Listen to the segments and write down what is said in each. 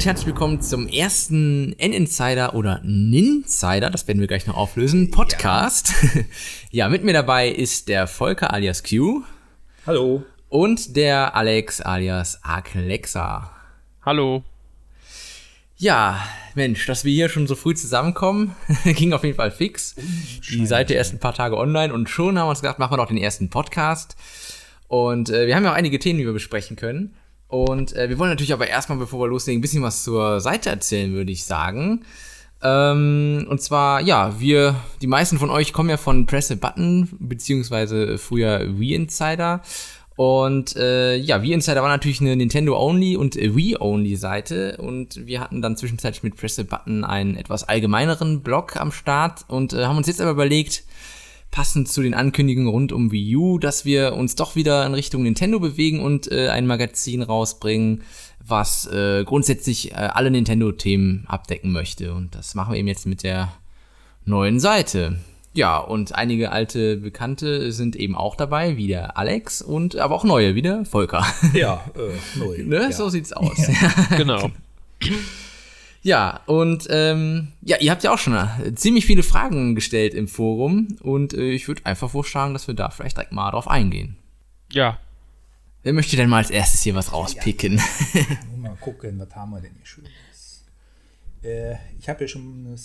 und herzlich willkommen zum ersten N-Insider oder Ninsider, das werden wir gleich noch auflösen, Podcast. Ja. ja, mit mir dabei ist der Volker alias Q. Hallo. Und der Alex alias Aklexa. Hallo. Ja, Mensch, dass wir hier schon so früh zusammenkommen, ging auf jeden Fall fix. Die Seite erst ein paar Tage online und schon haben wir uns gedacht, machen wir doch den ersten Podcast. Und äh, wir haben ja auch einige Themen, die wir besprechen können. Und äh, wir wollen natürlich aber erstmal, bevor wir loslegen, ein bisschen was zur Seite erzählen, würde ich sagen. Ähm, und zwar, ja, wir, die meisten von euch kommen ja von Press a Button, beziehungsweise früher Wii-Insider. Und äh, ja, Wii-Insider war natürlich eine Nintendo-Only und Wii-Only-Seite. Und wir hatten dann zwischenzeitlich mit Press a Button einen etwas allgemeineren Blog am Start und äh, haben uns jetzt aber überlegt, passend zu den Ankündigungen rund um Wii U, dass wir uns doch wieder in Richtung Nintendo bewegen und äh, ein Magazin rausbringen, was äh, grundsätzlich äh, alle Nintendo-Themen abdecken möchte. Und das machen wir eben jetzt mit der neuen Seite. Ja, und einige alte Bekannte sind eben auch dabei, wie der Alex und aber auch neue, wie der Volker. Ja, äh, neu. ne? Ja. So sieht's aus. Ja. genau. Ja, und ähm, ja, ihr habt ja auch schon ziemlich viele Fragen gestellt im Forum und äh, ich würde einfach vorschlagen, dass wir da vielleicht direkt mal drauf eingehen. Ja. Wer möchte denn mal als erstes hier was rauspicken? Ja. mal gucken, was haben wir denn hier Schönes? Äh, ich habe ja schon eine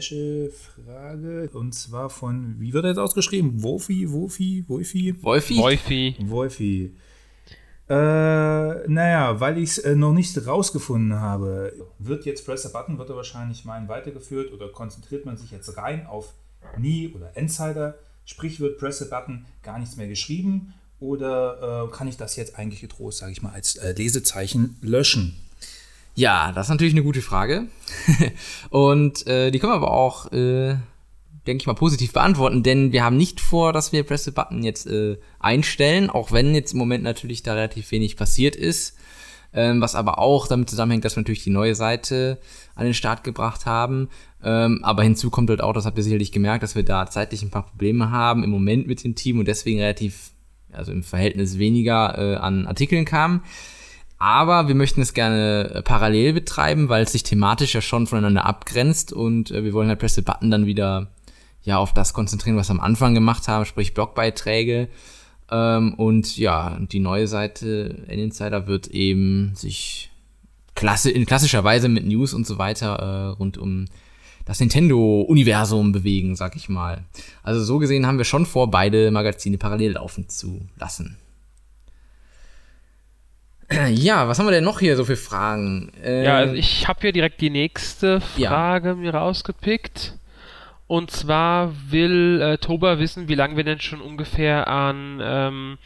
Special-Frage und zwar von, wie wird er jetzt ausgeschrieben? Wofi, Wofi, Wofi? Wolfi? Wolfi. Wolfi. Äh, naja, weil ich es äh, noch nicht rausgefunden habe, wird jetzt Press a Button, wird er wahrscheinlich meinen weitergeführt oder konzentriert man sich jetzt rein auf Nie oder Insider? Sprich, wird Press a Button gar nichts mehr geschrieben oder äh, kann ich das jetzt eigentlich getrost, sage ich mal, als äh, Lesezeichen löschen? Ja, das ist natürlich eine gute Frage. Und äh, die können wir aber auch, äh, denke ich mal, positiv beantworten, denn wir haben nicht vor, dass wir Press the Button jetzt äh, einstellen, auch wenn jetzt im Moment natürlich da relativ wenig passiert ist. Ähm, was aber auch damit zusammenhängt, dass wir natürlich die neue Seite an den Start gebracht haben. Ähm, aber hinzu kommt halt auch, das habt ihr sicherlich gemerkt, dass wir da zeitlich ein paar Probleme haben im Moment mit dem Team und deswegen relativ, also im Verhältnis weniger äh, an Artikeln kamen. Aber wir möchten es gerne äh, parallel betreiben, weil es sich thematisch ja schon voneinander abgrenzt und äh, wir wollen halt Press the Button dann wieder ja auf das konzentrieren, was wir am Anfang gemacht haben, sprich Blogbeiträge. Ähm, und ja, die neue Seite N-Insider wird eben sich klasse, in klassischer Weise mit News und so weiter äh, rund um das Nintendo-Universum bewegen, sag ich mal. Also so gesehen haben wir schon vor, beide Magazine parallel laufen zu lassen. Ja, was haben wir denn noch hier so für Fragen? Äh, ja, also ich habe hier direkt die nächste Frage ja. mir rausgepickt. Und zwar will äh, Toba wissen, wie lange wir denn schon ungefähr an ähm,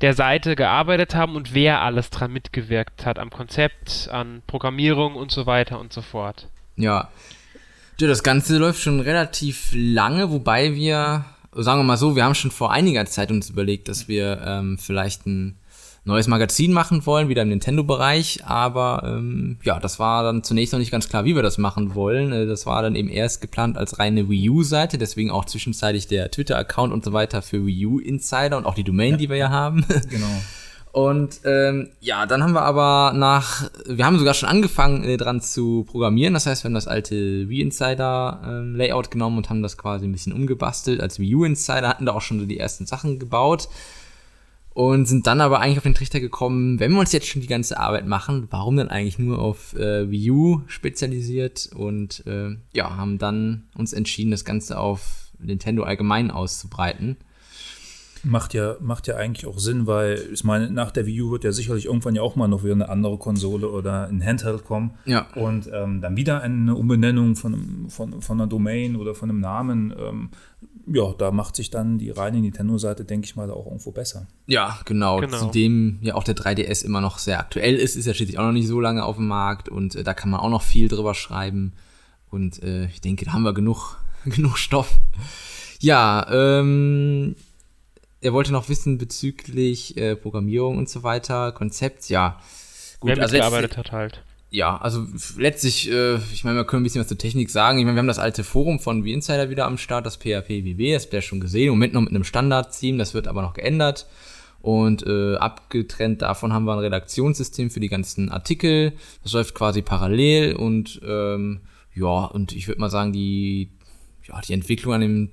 der Seite gearbeitet haben und wer alles dran mitgewirkt hat, am Konzept, an Programmierung und so weiter und so fort. Ja. ja das Ganze läuft schon relativ lange, wobei wir, sagen wir mal so, wir haben schon vor einiger Zeit uns überlegt, dass wir ähm, vielleicht ein neues Magazin machen wollen, wieder im Nintendo-Bereich, aber ähm, ja, das war dann zunächst noch nicht ganz klar, wie wir das machen wollen. Äh, das war dann eben erst geplant als reine Wii U-Seite, deswegen auch zwischenzeitlich der Twitter-Account und so weiter für Wii U Insider und auch die Domain, ja. die wir ja haben. Genau. Und ähm, ja, dann haben wir aber nach, wir haben sogar schon angefangen äh, dran zu programmieren. Das heißt, wir haben das alte Wii Insider ähm, Layout genommen und haben das quasi ein bisschen umgebastelt. Als Wii U Insider hatten da auch schon so die ersten Sachen gebaut und sind dann aber eigentlich auf den Trichter gekommen, wenn wir uns jetzt schon die ganze Arbeit machen, warum dann eigentlich nur auf äh, Wii U spezialisiert und äh, ja, haben dann uns entschieden, das Ganze auf Nintendo allgemein auszubreiten. Macht ja, macht ja eigentlich auch Sinn, weil ich meine, nach der Wii U wird ja sicherlich irgendwann ja auch mal noch wieder eine andere Konsole oder ein Handheld kommen. Ja. Und ähm, dann wieder eine Umbenennung von, von, von einer Domain oder von einem Namen. Ähm, ja, da macht sich dann die reine Nintendo-Seite, denke ich mal, auch irgendwo besser. Ja, genau. genau. Zudem ja auch der 3DS immer noch sehr aktuell ist, ist ja schließlich auch noch nicht so lange auf dem Markt und äh, da kann man auch noch viel drüber schreiben. Und äh, ich denke, da haben wir genug, genug Stoff. Ja, ähm, er wollte noch wissen bezüglich äh, Programmierung und so weiter, Konzept, ja. Gut, Wer also mitgearbeitet hat halt. Ja, also letztlich, äh, ich meine, wir können ein bisschen was zur Technik sagen. Ich meine, wir haben das alte Forum von V-Insider wieder am Start, das PHP WB, das habt ihr schon gesehen. Im Moment noch mit einem Standard-Theme, das wird aber noch geändert. Und äh, abgetrennt davon haben wir ein Redaktionssystem für die ganzen Artikel. Das läuft quasi parallel und ähm, ja, und ich würde mal sagen, die, ja, die Entwicklung an dem,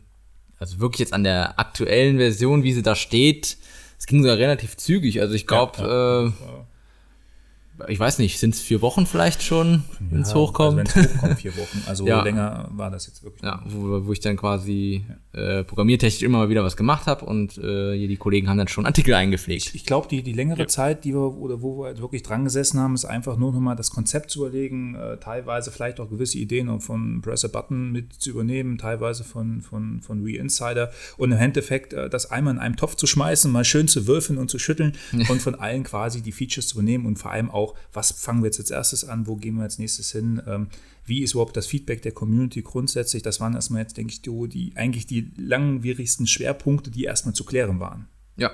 also wirklich jetzt an der aktuellen Version, wie sie da steht, es ging sogar relativ zügig. Also ich glaube, ja, ja. äh, ich weiß nicht, sind es vier Wochen vielleicht schon, wenn es ja, hochkommt? Also wenn es hochkommt, vier Wochen. Also länger war das jetzt wirklich. Ja, wo, wo ich dann quasi äh, programmiertechnisch immer mal wieder was gemacht habe und äh, hier die Kollegen haben dann schon Artikel eingepflegt. Ich, ich glaube, die, die längere ja. Zeit, die wir oder wo wir halt wirklich dran gesessen haben, ist einfach nur nochmal das Konzept zu überlegen, äh, teilweise vielleicht auch gewisse Ideen von Press a Button mit zu übernehmen, teilweise von, von, von Re-Insider und im Endeffekt äh, das einmal in einem Topf zu schmeißen, mal schön zu würfeln und zu schütteln und von allen quasi die Features zu übernehmen und vor allem auch, was fangen wir jetzt als erstes an, wo gehen wir als nächstes hin, ähm, wie ist überhaupt das Feedback der Community grundsätzlich. Das waren erstmal jetzt, denke ich, die, die eigentlich die langwierigsten Schwerpunkte, die erstmal zu klären waren. Ja,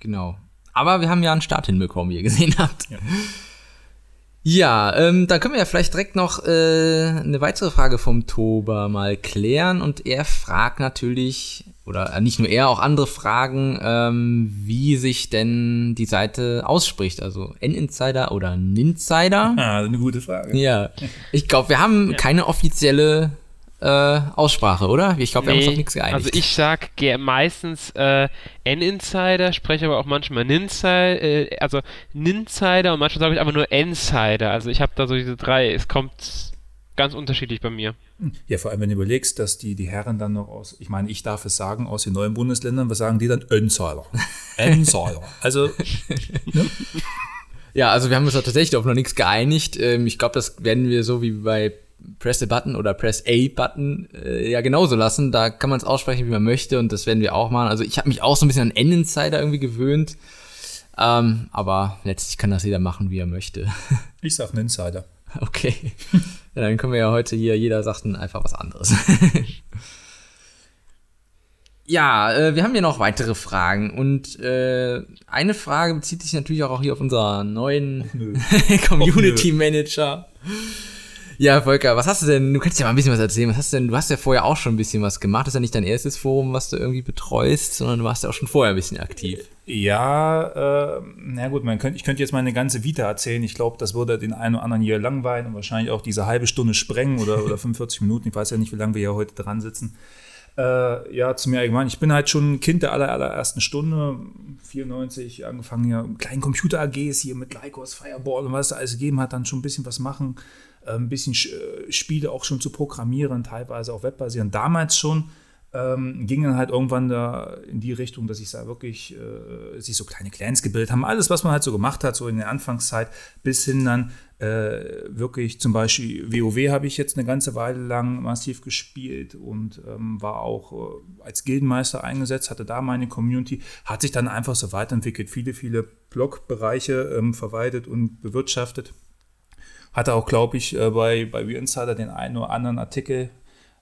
genau. Aber wir haben ja einen Start hinbekommen, wie ihr gesehen habt. Ja. Ja, ähm, da können wir ja vielleicht direkt noch äh, eine weitere Frage vom Toba mal klären. Und er fragt natürlich, oder nicht nur er, auch andere fragen, ähm, wie sich denn die Seite ausspricht. Also N-Insider oder Ninsider? Ah, eine gute Frage. Ja, ich glaube, wir haben ja. keine offizielle äh, Aussprache, oder? Ich glaube, wir nee, haben uns auf nichts geeinigt. Also ich sag meistens äh, N-Insider, spreche aber auch manchmal Ninsider, äh, also Ninsider und manchmal sage ich einfach nur Insider. Also ich habe da so diese drei, es kommt ganz unterschiedlich bei mir. Ja, vor allem, wenn du überlegst, dass die, die Herren dann noch aus, ich meine, ich darf es sagen, aus den neuen Bundesländern, was sagen die dann? Insider. Insider. Also, ne? Ja, also wir haben uns tatsächlich auf noch nichts geeinigt. Ähm, ich glaube, das werden wir so wie bei Press a Button oder Press A Button äh, ja genauso lassen. Da kann man es aussprechen, wie man möchte und das werden wir auch machen. Also ich habe mich auch so ein bisschen an N-Insider irgendwie gewöhnt. Ähm, aber letztlich kann das jeder machen, wie er möchte. Ich sag einen Insider. Okay. Ja, dann können wir ja heute hier, jeder sagt einfach was anderes. ja, äh, wir haben hier noch weitere Fragen und äh, eine Frage bezieht sich natürlich auch hier auf unseren neuen Community Manager. Ja, Volker, was hast du denn? Du kannst ja mal ein bisschen was erzählen. Was hast du denn? Du hast ja vorher auch schon ein bisschen was gemacht. Das ist ja nicht dein erstes Forum, was du irgendwie betreust, sondern du warst ja auch schon vorher ein bisschen aktiv. Ja, äh, na gut, man könnt, ich könnte jetzt meine ganze Vita erzählen. Ich glaube, das würde den einen oder anderen hier langweilen und wahrscheinlich auch diese halbe Stunde sprengen oder, oder 45 Minuten. Ich weiß ja nicht, wie lange wir hier heute dran sitzen. Äh, ja, zu mir allgemein. Ich bin halt schon ein Kind der aller, allerersten Stunde. 94 angefangen hier kleinen Computer-AGs hier mit Lycos, Fireball und was da alles gegeben hat, dann schon ein bisschen was machen ein bisschen äh, Spiele auch schon zu programmieren, teilweise auch webbasierend. Damals schon ähm, ging dann halt irgendwann da in die Richtung, dass ich da wirklich äh, sich so kleine Clans gebildet haben. Alles, was man halt so gemacht hat, so in der Anfangszeit, bis hin dann äh, wirklich zum Beispiel WoW habe ich jetzt eine ganze Weile lang massiv gespielt und ähm, war auch äh, als Gildenmeister eingesetzt, hatte da meine Community, hat sich dann einfach so weiterentwickelt, viele, viele Blogbereiche ähm, verwaltet und bewirtschaftet. Hatte auch, glaube ich, äh, bei, bei Insider den einen oder anderen Artikel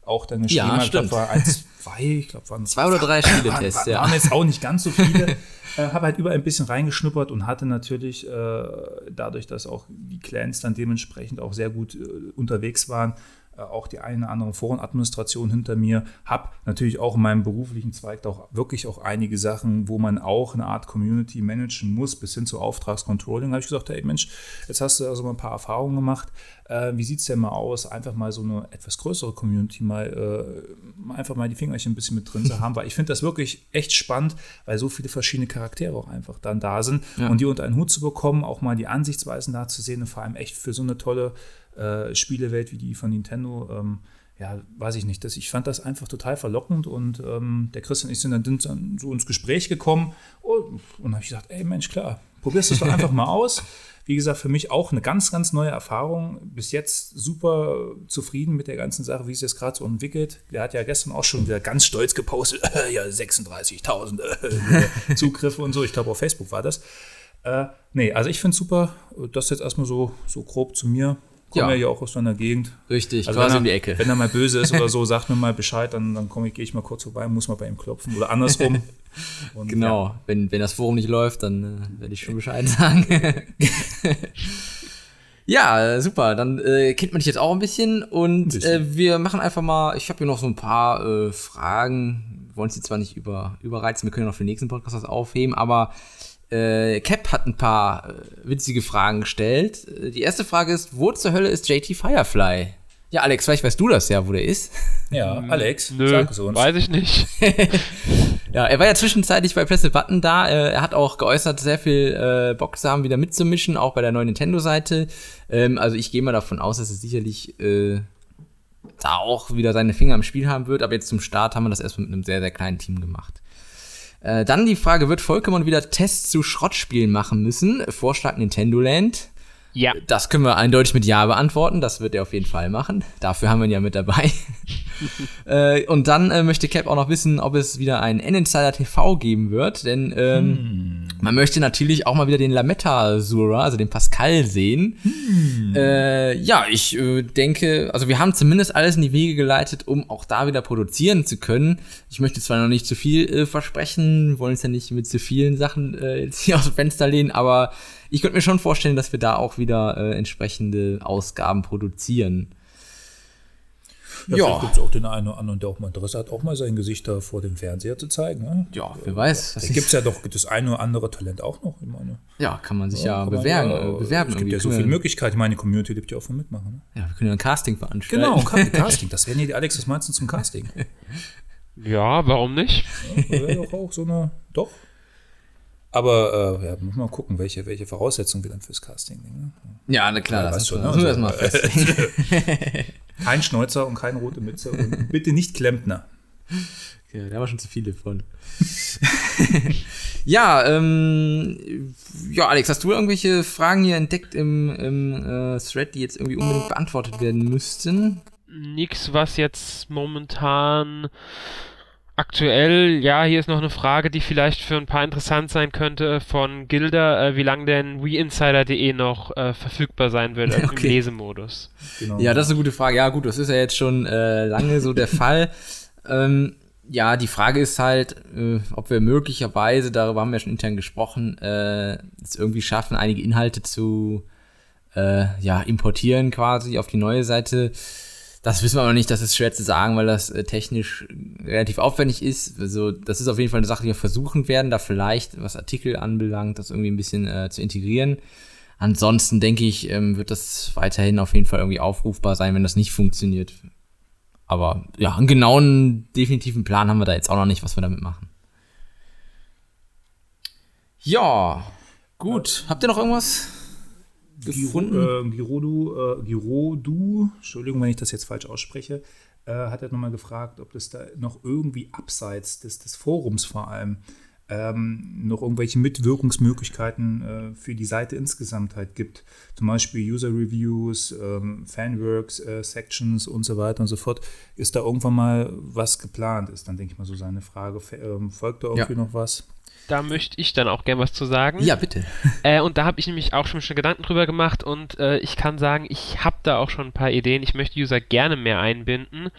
auch dann geschrieben. Ja. Ich glaube, war eins, zwei, ich glaube, waren zwei oder drei Spieletests, ja. Waren jetzt auch nicht ganz so viele. äh, habe halt überall ein bisschen reingeschnuppert und hatte natürlich äh, dadurch, dass auch die Clans dann dementsprechend auch sehr gut äh, unterwegs waren, auch die eine oder andere Forenadministration hinter mir, habe natürlich auch in meinem beruflichen Zweig auch wirklich auch einige Sachen, wo man auch eine Art Community managen muss, bis hin zu Auftragscontrolling. habe ich gesagt, hey Mensch, jetzt hast du also mal ein paar Erfahrungen gemacht. Äh, wie sieht es denn mal aus, einfach mal so eine etwas größere Community mal äh, einfach mal die Fingerchen ein bisschen mit drin zu haben, weil ich finde das wirklich echt spannend, weil so viele verschiedene Charaktere auch einfach dann da sind ja. und die unter einen Hut zu bekommen, auch mal die Ansichtsweisen da zu sehen und vor allem echt für so eine tolle äh, Spielewelt wie die von Nintendo, ähm, ja, weiß ich nicht. Das, ich fand das einfach total verlockend und ähm, der Christian und ich sind dann so ins Gespräch gekommen und, und habe ich gesagt, ey Mensch, klar, probierst das doch einfach mal aus. Wie gesagt, für mich auch eine ganz, ganz neue Erfahrung. Bis jetzt super zufrieden mit der ganzen Sache, wie es jetzt gerade so entwickelt. Der hat ja gestern auch schon wieder ganz stolz gepostet, ja, 36.000 äh, Zugriffe und so. Ich glaube, auf Facebook war das. Äh, nee, also ich finde es super. Das jetzt erstmal so, so grob zu mir komme ja. ja auch aus deiner Gegend. Richtig, also quasi er, in die Ecke. Wenn er mal böse ist oder so, sagt mir mal Bescheid, dann, dann komme ich, gehe ich mal kurz vorbei, muss mal bei ihm klopfen oder andersrum. Und, genau, ja. wenn, wenn das Forum nicht läuft, dann äh, werde ich schon Bescheid sagen. ja, super, dann äh, kennt man dich jetzt auch ein bisschen und ein bisschen. Äh, wir machen einfach mal, ich habe hier noch so ein paar äh, Fragen, wollen sie zwar nicht über, überreizen, wir können noch für den nächsten Podcast was aufheben, aber Äh, Cap hat ein paar äh, witzige Fragen gestellt. Äh, die erste Frage ist, wo zur Hölle ist JT Firefly? Ja, Alex, vielleicht weißt du das ja, wo der ist. Ja, Alex, Nö, sag es uns. Weiß ich nicht. ja, er war ja zwischenzeitlich bei Press the Button da. Äh, er hat auch geäußert, sehr viel äh, Bock zu haben, wieder mitzumischen, auch bei der neuen Nintendo-Seite. Ähm, also ich gehe mal davon aus, dass er sicherlich äh, da auch wieder seine Finger im Spiel haben wird. Aber jetzt zum Start haben wir das erstmal mit einem sehr, sehr kleinen Team gemacht. Äh, dann die Frage, wird Pokémon wieder Tests zu Schrottspielen machen müssen? Vorschlag Nintendo Land. Ja. Das können wir eindeutig mit Ja beantworten. Das wird er auf jeden Fall machen. Dafür haben wir ihn ja mit dabei. äh, und dann äh, möchte Cap auch noch wissen, ob es wieder ein N-Insider TV geben wird. Denn ähm, hm. Man möchte natürlich auch mal wieder den Lametta-Sura, also den Pascal, sehen. Hm. Äh, ja, ich äh, denke, also wir haben zumindest alles in die Wege geleitet, um auch da wieder produzieren zu können. Ich möchte zwar noch nicht zu viel äh, versprechen, wollen es ja nicht mit zu vielen Sachen äh, jetzt hier aus dem Fenster lehnen, aber ich könnte mir schon vorstellen, dass wir da auch wieder äh, entsprechende Ausgaben produzieren. Ja, ja. gibt es auch den einen oder anderen, der auch mal Interesse hat, auch mal sein Gesicht da vor dem Fernseher zu zeigen. Ne? Ja, wer weiß. Da gibt es ja doch das eine oder andere Talent auch noch. Ich meine. Ja, kann man sich ja, ja bewerben, man, äh, bewerben. Es gibt ja so viele Möglichkeiten. Ich meine, die Community lebt ja auch von mitmachen. Ne? Ja, wir können ja ein Casting veranstalten. Genau, ein Casting. Das wären ja die Alex, was meinst du zum Casting? ja, warum nicht? Ja, wäre doch auch so eine, doch, aber äh, ja, muss mal gucken, welche, welche Voraussetzungen wir dann fürs Casting nehmen. Ne? Ja, na klar, ja, das schon. Ne? Also, erstmal fest. kein Schnäuzer und keine rote Mütze und bitte nicht Klempner. Ja, da haben wir schon zu viele von. ja, ähm, ja, Alex, hast du irgendwelche Fragen hier entdeckt im, im äh, Thread, die jetzt irgendwie unbedingt beantwortet werden müssten? Nix, was jetzt momentan Aktuell, ja, hier ist noch eine Frage, die vielleicht für ein paar interessant sein könnte von Gilda, äh, wie lange denn WeInsider.de noch äh, verfügbar sein wird okay. im Lesemodus. Genau. Ja, das ist eine gute Frage. Ja, gut, das ist ja jetzt schon äh, lange so der Fall. Ähm, ja, die Frage ist halt, äh, ob wir möglicherweise, darüber haben wir schon intern gesprochen, äh, es irgendwie schaffen, einige Inhalte zu äh, ja, importieren quasi auf die neue Seite. Das wissen wir aber nicht, das ist schwer zu sagen, weil das äh, technisch relativ aufwendig ist. Also, das ist auf jeden Fall eine Sache, die wir versuchen werden, da vielleicht, was Artikel anbelangt, das irgendwie ein bisschen äh, zu integrieren. Ansonsten denke ich, ähm, wird das weiterhin auf jeden Fall irgendwie aufrufbar sein, wenn das nicht funktioniert. Aber ja, einen genauen, definitiven Plan haben wir da jetzt auch noch nicht, was wir damit machen. Ja, gut. Habt ihr noch irgendwas? Gefunden. Girodu, äh, Girodu, Entschuldigung, wenn ich das jetzt falsch ausspreche, äh, hat er nochmal gefragt, ob es da noch irgendwie abseits des, des Forums vor allem ähm, noch irgendwelche Mitwirkungsmöglichkeiten äh, für die Seite insgesamt halt gibt. Zum Beispiel User Reviews, ähm, Fanworks, äh, Sections und so weiter und so fort. Ist da irgendwann mal was geplant? Ist dann, denke ich mal, so seine Frage. Ähm, folgt da irgendwie ja. noch was? Da möchte ich dann auch gern was zu sagen. Ja, bitte. Äh, und da habe ich nämlich auch schon, schon Gedanken drüber gemacht und äh, ich kann sagen, ich habe da auch schon ein paar Ideen. Ich möchte User gerne mehr einbinden.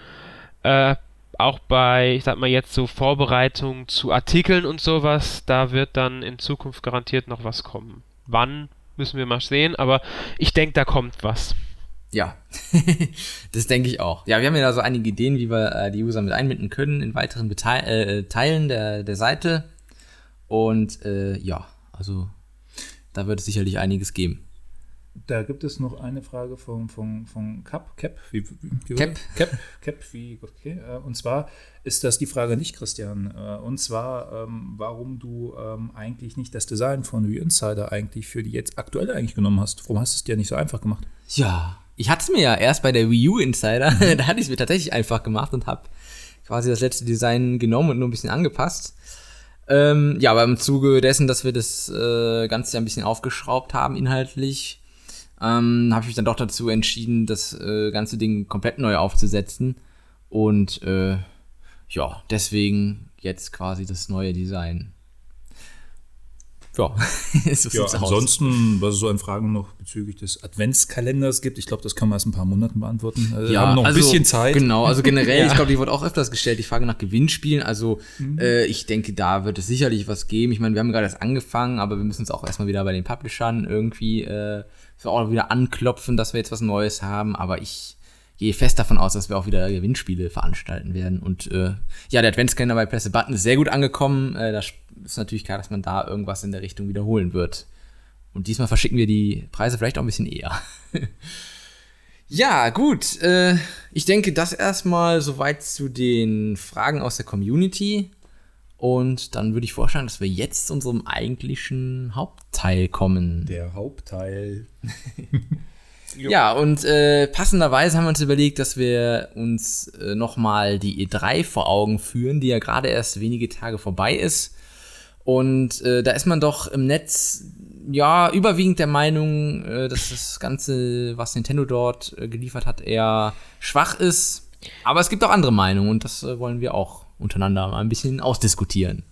Äh, auch bei, ich sag mal jetzt so Vorbereitungen zu Artikeln und sowas, da wird dann in Zukunft garantiert noch was kommen. Wann, müssen wir mal sehen, aber ich denke, da kommt was. Ja, das denke ich auch. Ja, wir haben ja da so einige Ideen, wie wir äh, die User mit einbinden können in weiteren Beteil äh, Teilen der, der Seite. Und äh, ja, also da wird es sicherlich einiges geben. Da gibt es noch eine Frage von, von, von Cap, Cap, wie, wie, Cap. Cap, Cap, wie, okay. Äh, und zwar ist das die Frage nicht, Christian. Äh, und zwar, ähm, warum du ähm, eigentlich nicht das Design von Re-Insider eigentlich für die jetzt aktuelle eigentlich genommen hast. Warum hast du es dir nicht so einfach gemacht? Ja, ich hatte es mir ja erst bei der Wii U Insider, da hatte ich es mir tatsächlich einfach gemacht und habe quasi das letzte Design genommen und nur ein bisschen angepasst. Ähm, ja, aber im Zuge dessen, dass wir das äh, Ganze ein bisschen aufgeschraubt haben inhaltlich, ähm, habe ich mich dann doch dazu entschieden, das äh, ganze Ding komplett neu aufzusetzen. Und äh, ja, deswegen jetzt quasi das neue Design. Ja, so ja ansonsten, aus. was es so an Fragen noch bezüglich des Adventskalenders gibt, ich glaube, das kann man erst ein paar Monaten beantworten. Also ja, haben noch ein also, bisschen Zeit. Genau, also generell, ja. ich glaube, die wurde auch öfters gestellt, die Frage nach Gewinnspielen. Also mhm. äh, ich denke, da wird es sicherlich was geben. Ich meine, wir haben gerade erst angefangen, aber wir müssen uns auch erstmal wieder bei den Publishern irgendwie äh, auch wieder anklopfen, dass wir jetzt was Neues haben. Aber ich gehe fest davon aus, dass wir auch wieder Gewinnspiele veranstalten werden. Und äh, ja, der Adventskalender bei Presse Button ist sehr gut angekommen. Äh, da ist natürlich klar, dass man da irgendwas in der Richtung wiederholen wird. Und diesmal verschicken wir die Preise vielleicht auch ein bisschen eher. ja, gut. Äh, ich denke, das erstmal soweit zu den Fragen aus der Community. Und dann würde ich vorschlagen, dass wir jetzt zu unserem eigentlichen Hauptteil kommen. Der Hauptteil. ja, und äh, passenderweise haben wir uns überlegt, dass wir uns äh, nochmal die E3 vor Augen führen, die ja gerade erst wenige Tage vorbei ist. Und äh, da ist man doch im Netz ja überwiegend der Meinung, äh, dass das Ganze, was Nintendo dort äh, geliefert hat, eher schwach ist. Aber es gibt auch andere Meinungen und das äh, wollen wir auch untereinander mal ein bisschen ausdiskutieren.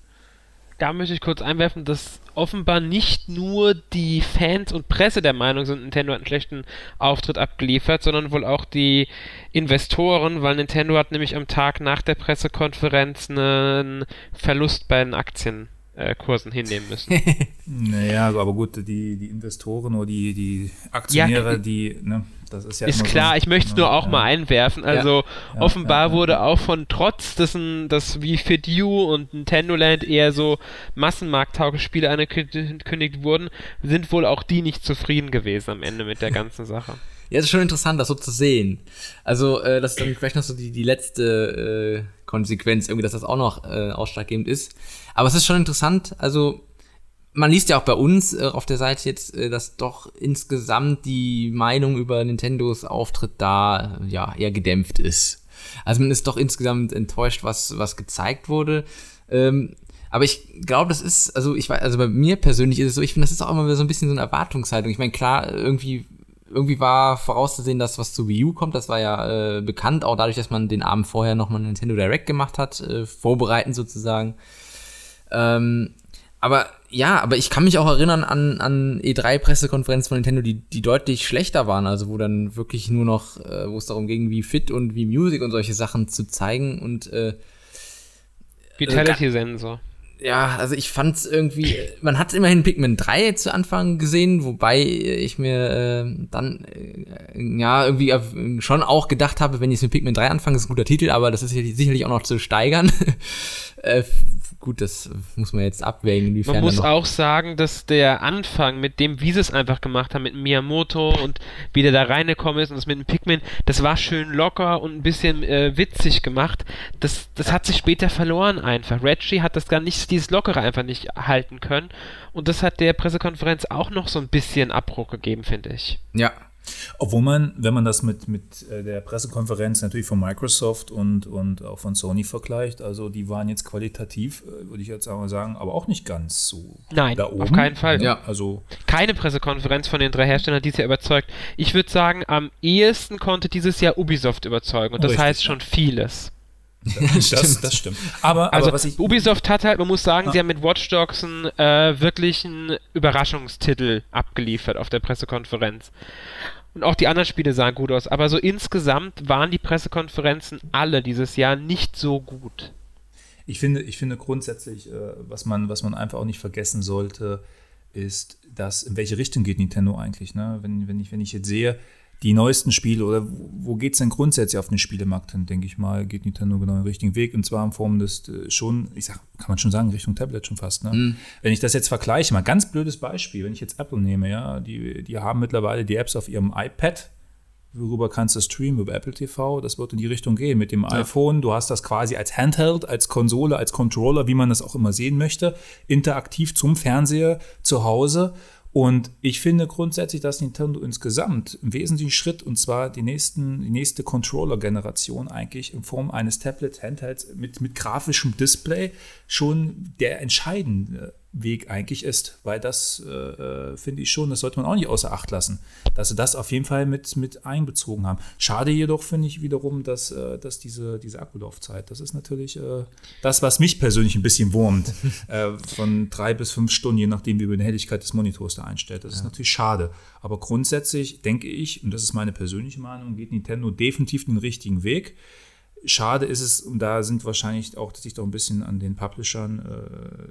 Da möchte ich kurz einwerfen, dass offenbar nicht nur die Fans und Presse der Meinung sind, Nintendo hat einen schlechten Auftritt abgeliefert, sondern wohl auch die Investoren, weil Nintendo hat nämlich am Tag nach der Pressekonferenz einen Verlust bei den Aktien äh, Kursen hinnehmen müssen. naja, aber gut, die, die Investoren oder die, die Aktionäre, ja, die, ne, das ist ja Ist klar, so, ich möchte es nur auch ja. mal einwerfen. Also ja, offenbar wurde auch von trotz dessen, dass wie Fit You und Nintendo Land eher so massenmarkttaugliche Spiele angekündigt wurden, sind wohl auch die nicht zufrieden gewesen am Ende mit der ganzen Sache. Ja, es ist schon interessant, das so zu sehen. Also, äh, das ist dann vielleicht noch so die, die letzte äh, Konsequenz, irgendwie, dass das auch noch äh, ausschlaggebend ist. Aber es ist schon interessant, also man liest ja auch bei uns äh, auf der Seite jetzt, äh, dass doch insgesamt die Meinung über Nintendos Auftritt da äh, ja eher gedämpft ist. Also man ist doch insgesamt enttäuscht, was, was gezeigt wurde. Ähm, aber ich glaube, das ist, also ich weiß, also bei mir persönlich ist es so, ich finde, das ist auch immer so ein bisschen so eine Erwartungshaltung. Ich meine, klar, irgendwie irgendwie war vorauszusehen, dass was zu Wii U kommt. Das war ja äh, bekannt, auch dadurch, dass man den Abend vorher nochmal Nintendo Direct gemacht hat, äh, vorbereitend sozusagen. Ähm, aber ja, aber ich kann mich auch erinnern an, an E3-Pressekonferenzen von Nintendo, die, die deutlich schlechter waren, also wo dann wirklich nur noch, äh, wo es darum ging, wie Fit und wie Music und solche Sachen zu zeigen und äh, Vitality-Sensor ja, also ich fand's irgendwie, man hat immerhin Pikmin 3 zu Anfang gesehen, wobei ich mir äh, dann äh, ja irgendwie schon auch gedacht habe, wenn ich mit Pikmin 3 anfange, ist ein guter Titel, aber das ist sicherlich auch noch zu steigern. äh, gut, das muss man jetzt abwägen. Inwiefern man muss auch sagen, dass der Anfang mit dem, wie sie es einfach gemacht haben, mit Miyamoto und wie der da reingekommen ist und das mit dem Pikmin, das war schön locker und ein bisschen äh, witzig gemacht. Das, das hat sich später verloren einfach. Reggie hat das gar nicht, dieses Lockere einfach nicht halten können und das hat der Pressekonferenz auch noch so ein bisschen Abbruch gegeben, finde ich. Ja, obwohl man, wenn man das mit, mit äh, der Pressekonferenz natürlich von Microsoft und, und auch von Sony vergleicht, also die waren jetzt qualitativ, äh, würde ich jetzt auch mal sagen, aber auch nicht ganz so Nein, da oben. auf keinen Fall. Ja. Also Keine Pressekonferenz von den drei Herstellern dieses Jahr überzeugt. Ich würde sagen, am ehesten konnte dieses Jahr Ubisoft überzeugen und das Richtig, heißt schon vieles. Das, das, das, stimmt. Aber, also, ich, Ubisoft hat halt, man muss sagen, ah. sie haben mit Watch Dogs einen äh, wirklichen Überraschungstitel abgeliefert auf der Pressekonferenz. Und auch die anderen Spiele sahen gut aus. Aber so insgesamt waren die Pressekonferenzen alle dieses Jahr nicht so gut. Ich finde, ich finde grundsätzlich, äh, was, man, was man einfach auch nicht vergessen sollte, ist, dass in welche Richtung geht Nintendo eigentlich. Ne? Wenn, wenn, ich, wenn ich jetzt sehe, die neuesten Spiele oder wo geht es denn grundsätzlich auf den Spielemarkt hin, denke ich mal, geht Nintendo genau den richtigen Weg und zwar in Form des äh, schon, ich sag, kann man schon sagen, Richtung Tablet schon fast. Ne? Mm. Wenn ich das jetzt vergleiche, mal ganz blödes Beispiel, wenn ich jetzt Apple nehme, ja, die, die haben mittlerweile die Apps auf ihrem iPad, worüber kannst du streamen, über Apple TV, das wird in die Richtung gehen. Mit dem ja. iPhone, du hast das quasi als Handheld, als Konsole, als Controller, wie man das auch immer sehen möchte, interaktiv zum Fernseher zu Hause und ich finde grundsätzlich, dass Nintendo insgesamt einen wesentlichen Schritt, und zwar die, nächsten, die nächste Controller-Generation eigentlich in Form eines Tablet-Handhelds mit, mit grafischem Display schon der entscheidende Weg eigentlich ist, weil das äh, äh, finde ich schon, das sollte man auch nicht außer Acht lassen, dass sie das auf jeden Fall mit, mit einbezogen haben. Schade jedoch finde ich wiederum, dass, äh, dass diese, diese Akkulaufzeit, das ist natürlich äh, das, was mich persönlich ein bisschen wurmt, äh, von drei bis fünf Stunden, je nachdem, wie über die Helligkeit des Monitors da einstellt. Das ja. ist natürlich schade. Aber grundsätzlich denke ich, und das ist meine persönliche Meinung, geht Nintendo definitiv den richtigen Weg. Schade ist es, und da sind wahrscheinlich auch, dass ich doch ein bisschen an den Publishern,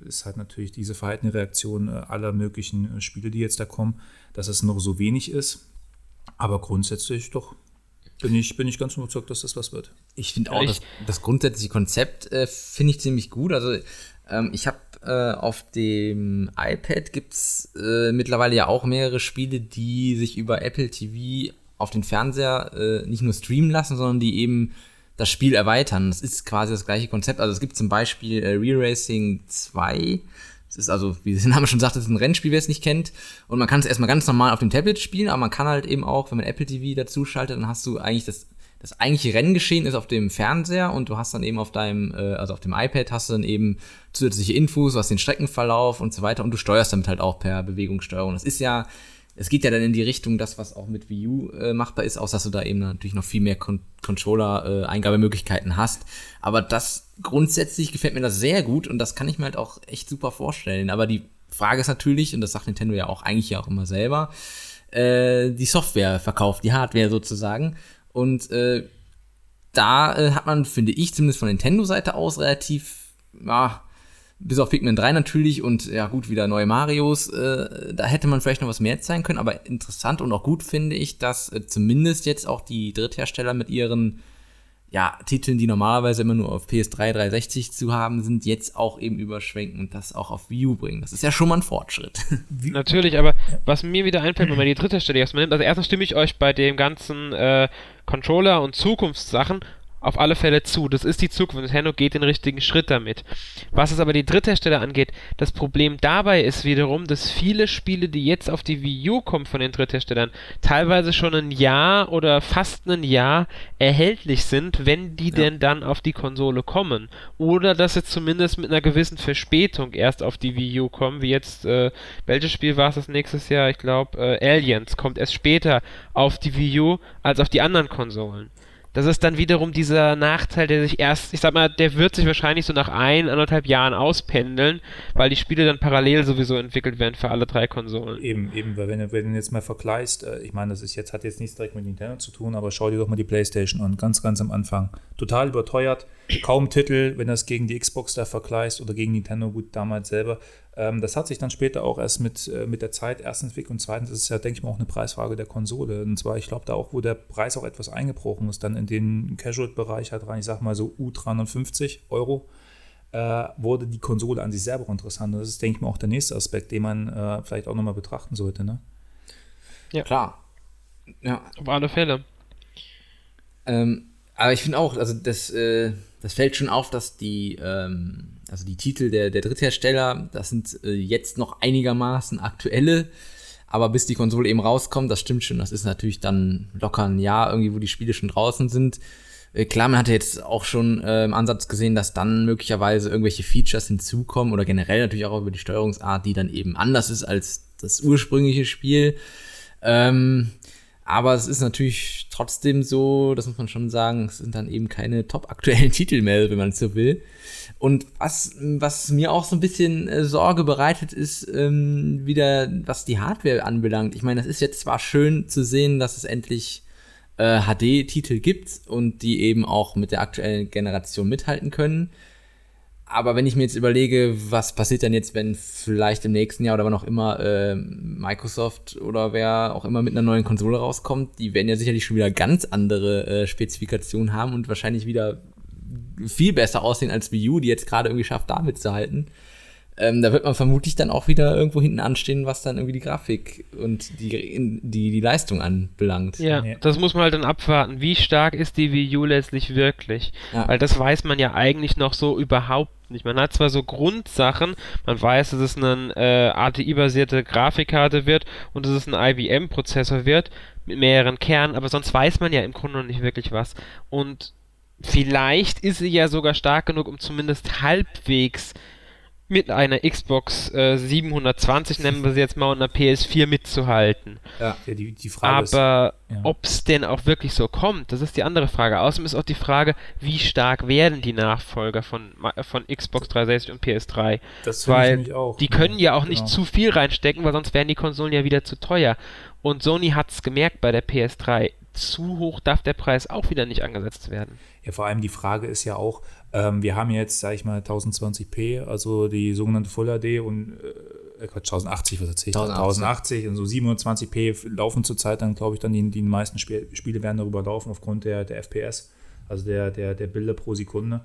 äh, ist halt natürlich diese verhaltene Reaktion äh, aller möglichen äh, Spiele, die jetzt da kommen, dass es noch so wenig ist. Aber grundsätzlich doch bin ich, bin ich ganz überzeugt, dass das was wird. Ich finde auch, das, das grundsätzliche Konzept äh, finde ich ziemlich gut. Also Ähm, ich habe äh, auf dem iPad gibt's äh, mittlerweile ja auch mehrere Spiele, die sich über Apple TV auf den Fernseher äh, nicht nur streamen lassen, sondern die eben das Spiel erweitern. Das ist quasi das gleiche Konzept. Also es gibt zum Beispiel äh, Re-Racing 2. Das ist also, wie der Name schon sagt, das ist ein Rennspiel, wer es nicht kennt. Und man kann es erstmal ganz normal auf dem Tablet spielen, aber man kann halt eben auch, wenn man Apple TV dazu schaltet, dann hast du eigentlich das das eigentliche Renngeschehen ist auf dem Fernseher und du hast dann eben auf deinem, äh, also auf dem iPad hast du dann eben zusätzliche Infos, was den Streckenverlauf und so weiter und du steuerst damit halt auch per Bewegungssteuerung. Das ist ja, es geht ja dann in die Richtung, das, was auch mit Wii U äh, machbar ist, außer dass du da eben natürlich noch viel mehr Con Controller-Eingabemöglichkeiten hast. Aber das grundsätzlich gefällt mir das sehr gut und das kann ich mir halt auch echt super vorstellen. Aber die Frage ist natürlich, und das sagt Nintendo ja auch eigentlich ja auch immer selber, äh, die Software verkauft, die Hardware sozusagen. Und äh, da äh, hat man, finde ich, zumindest von Nintendo-Seite aus relativ, ja, bis auf Pikmin 3 natürlich und ja gut, wieder neue Marios, äh, da hätte man vielleicht noch was mehr zeigen können, aber interessant und auch gut finde ich, dass äh, zumindest jetzt auch die Dritthersteller mit ihren ja, Titeln, die normalerweise immer nur auf PS3 360 zu haben sind, jetzt auch eben überschwenken und das auch auf View bringen. Das ist ja schon mal ein Fortschritt. Natürlich, aber was mir wieder einfällt, wenn man die dritte Stelle erstmal nimmt, also erstens stimme ich euch bei dem ganzen äh, Controller und Zukunftssachen auf alle Fälle zu. Das ist die Zukunft. Nintendo geht den richtigen Schritt damit. Was es aber die dritte Stelle angeht, das Problem dabei ist wiederum, dass viele Spiele, die jetzt auf die Wii U kommen von den Drittherstellern, teilweise schon ein Jahr oder fast ein Jahr erhältlich sind, wenn die ja. denn dann auf die Konsole kommen. Oder dass sie zumindest mit einer gewissen Verspätung erst auf die Wii U kommen, wie jetzt, äh, welches Spiel war es das nächstes Jahr? Ich glaube, äh, Aliens kommt erst später auf die Wii U als auf die anderen Konsolen. Das ist dann wiederum dieser Nachteil, der sich erst, ich sag mal, der wird sich wahrscheinlich so nach ein, anderthalb Jahren auspendeln, weil die Spiele dann parallel sowieso entwickelt werden für alle drei Konsolen. Eben, eben, weil wenn du, wenn du jetzt mal vergleichst, äh, ich meine, das ist jetzt, hat jetzt nichts direkt mit Nintendo zu tun, aber schau dir doch mal die Playstation an, ganz, ganz am Anfang. Total überteuert, kaum Titel, wenn du das gegen die Xbox da vergleichst oder gegen Nintendo, gut, damals selber, das hat sich dann später auch erst mit, äh, mit der Zeit erst entwickelt und zweitens ist es ja, denke ich mal, auch eine Preisfrage der Konsole. Und zwar, ich glaube, da auch, wo der Preis auch etwas eingebrochen ist, dann in den Casual-Bereich halt rein, ich sag mal so U350 Euro, äh, wurde die Konsole an sich selber interessant. Und das ist, denke ich mal, auch der nächste Aspekt, den man äh, vielleicht auch nochmal betrachten sollte. Ne? Ja, klar. Ja. Auf alle Fälle. Ähm, aber ich finde auch, also das, äh, das fällt schon auf, dass die, ähm, also die Titel der, der Dritthersteller, das sind äh, jetzt noch einigermaßen aktuelle, aber bis die Konsole eben rauskommt, das stimmt schon, das ist natürlich dann locker ein Jahr irgendwie, wo die Spiele schon draußen sind. Äh, klar, man hatte jetzt auch schon äh, im Ansatz gesehen, dass dann möglicherweise irgendwelche Features hinzukommen oder generell natürlich auch über die Steuerungsart, die dann eben anders ist als das ursprüngliche Spiel. Ähm, aber es ist natürlich trotzdem so, das muss man schon sagen, es sind dann eben keine top aktuellen Titel mehr, wenn man es so will. Und was, was mir auch so ein bisschen äh, Sorge bereitet, ist ähm, wieder, was die Hardware anbelangt. Ich meine, das ist jetzt zwar schön zu sehen, dass es endlich äh, HD-Titel gibt und die eben auch mit der aktuellen Generation mithalten können. Aber wenn ich mir jetzt überlege, was passiert dann jetzt, wenn vielleicht im nächsten Jahr oder wann auch immer äh, Microsoft oder wer auch immer mit einer neuen Konsole rauskommt, die werden ja sicherlich schon wieder ganz andere äh, Spezifikationen haben und wahrscheinlich wieder viel besser aussehen als Wii U, die jetzt gerade irgendwie schafft, da mitzuhalten. Ähm, da wird man vermutlich dann auch wieder irgendwo hinten anstehen, was dann irgendwie die Grafik und die, die, die Leistung anbelangt. Ja, ja, das muss man halt dann abwarten. Wie stark ist die Wii U letztlich wirklich? Ja. Weil das weiß man ja eigentlich noch so überhaupt nicht. Man hat zwar so Grundsachen, man weiß, dass es eine äh, ATI-basierte Grafikkarte wird und dass es ein IBM-Prozessor wird mit mehreren Kernen, aber sonst weiß man ja im Grunde noch nicht wirklich was. Und vielleicht ist sie ja sogar stark genug, um zumindest halbwegs mit einer Xbox äh, 720, nennen wir sie jetzt mal, und einer PS4 mitzuhalten. Ja, die, die Frage Aber ja. ob es denn auch wirklich so kommt, das ist die andere Frage. Außerdem ist auch die Frage, wie stark werden die Nachfolger von, von Xbox 360 und PS3? Das weil ich auch. Die können ja auch nicht genau. zu viel reinstecken, weil sonst wären die Konsolen ja wieder zu teuer. Und Sony hat es gemerkt bei der PS3. Zu hoch darf der Preis auch wieder nicht angesetzt werden. Ja, vor allem die Frage ist ja auch, ähm, wir haben jetzt, sage ich mal, 1020p, also die sogenannte Full HD und äh, 1080, was erzählt 1080. 1080 und so 720p laufen zurzeit dann, glaube ich, dann die, die meisten Spiel, Spiele werden darüber laufen aufgrund der, der FPS, also der, der, der Bilder pro Sekunde.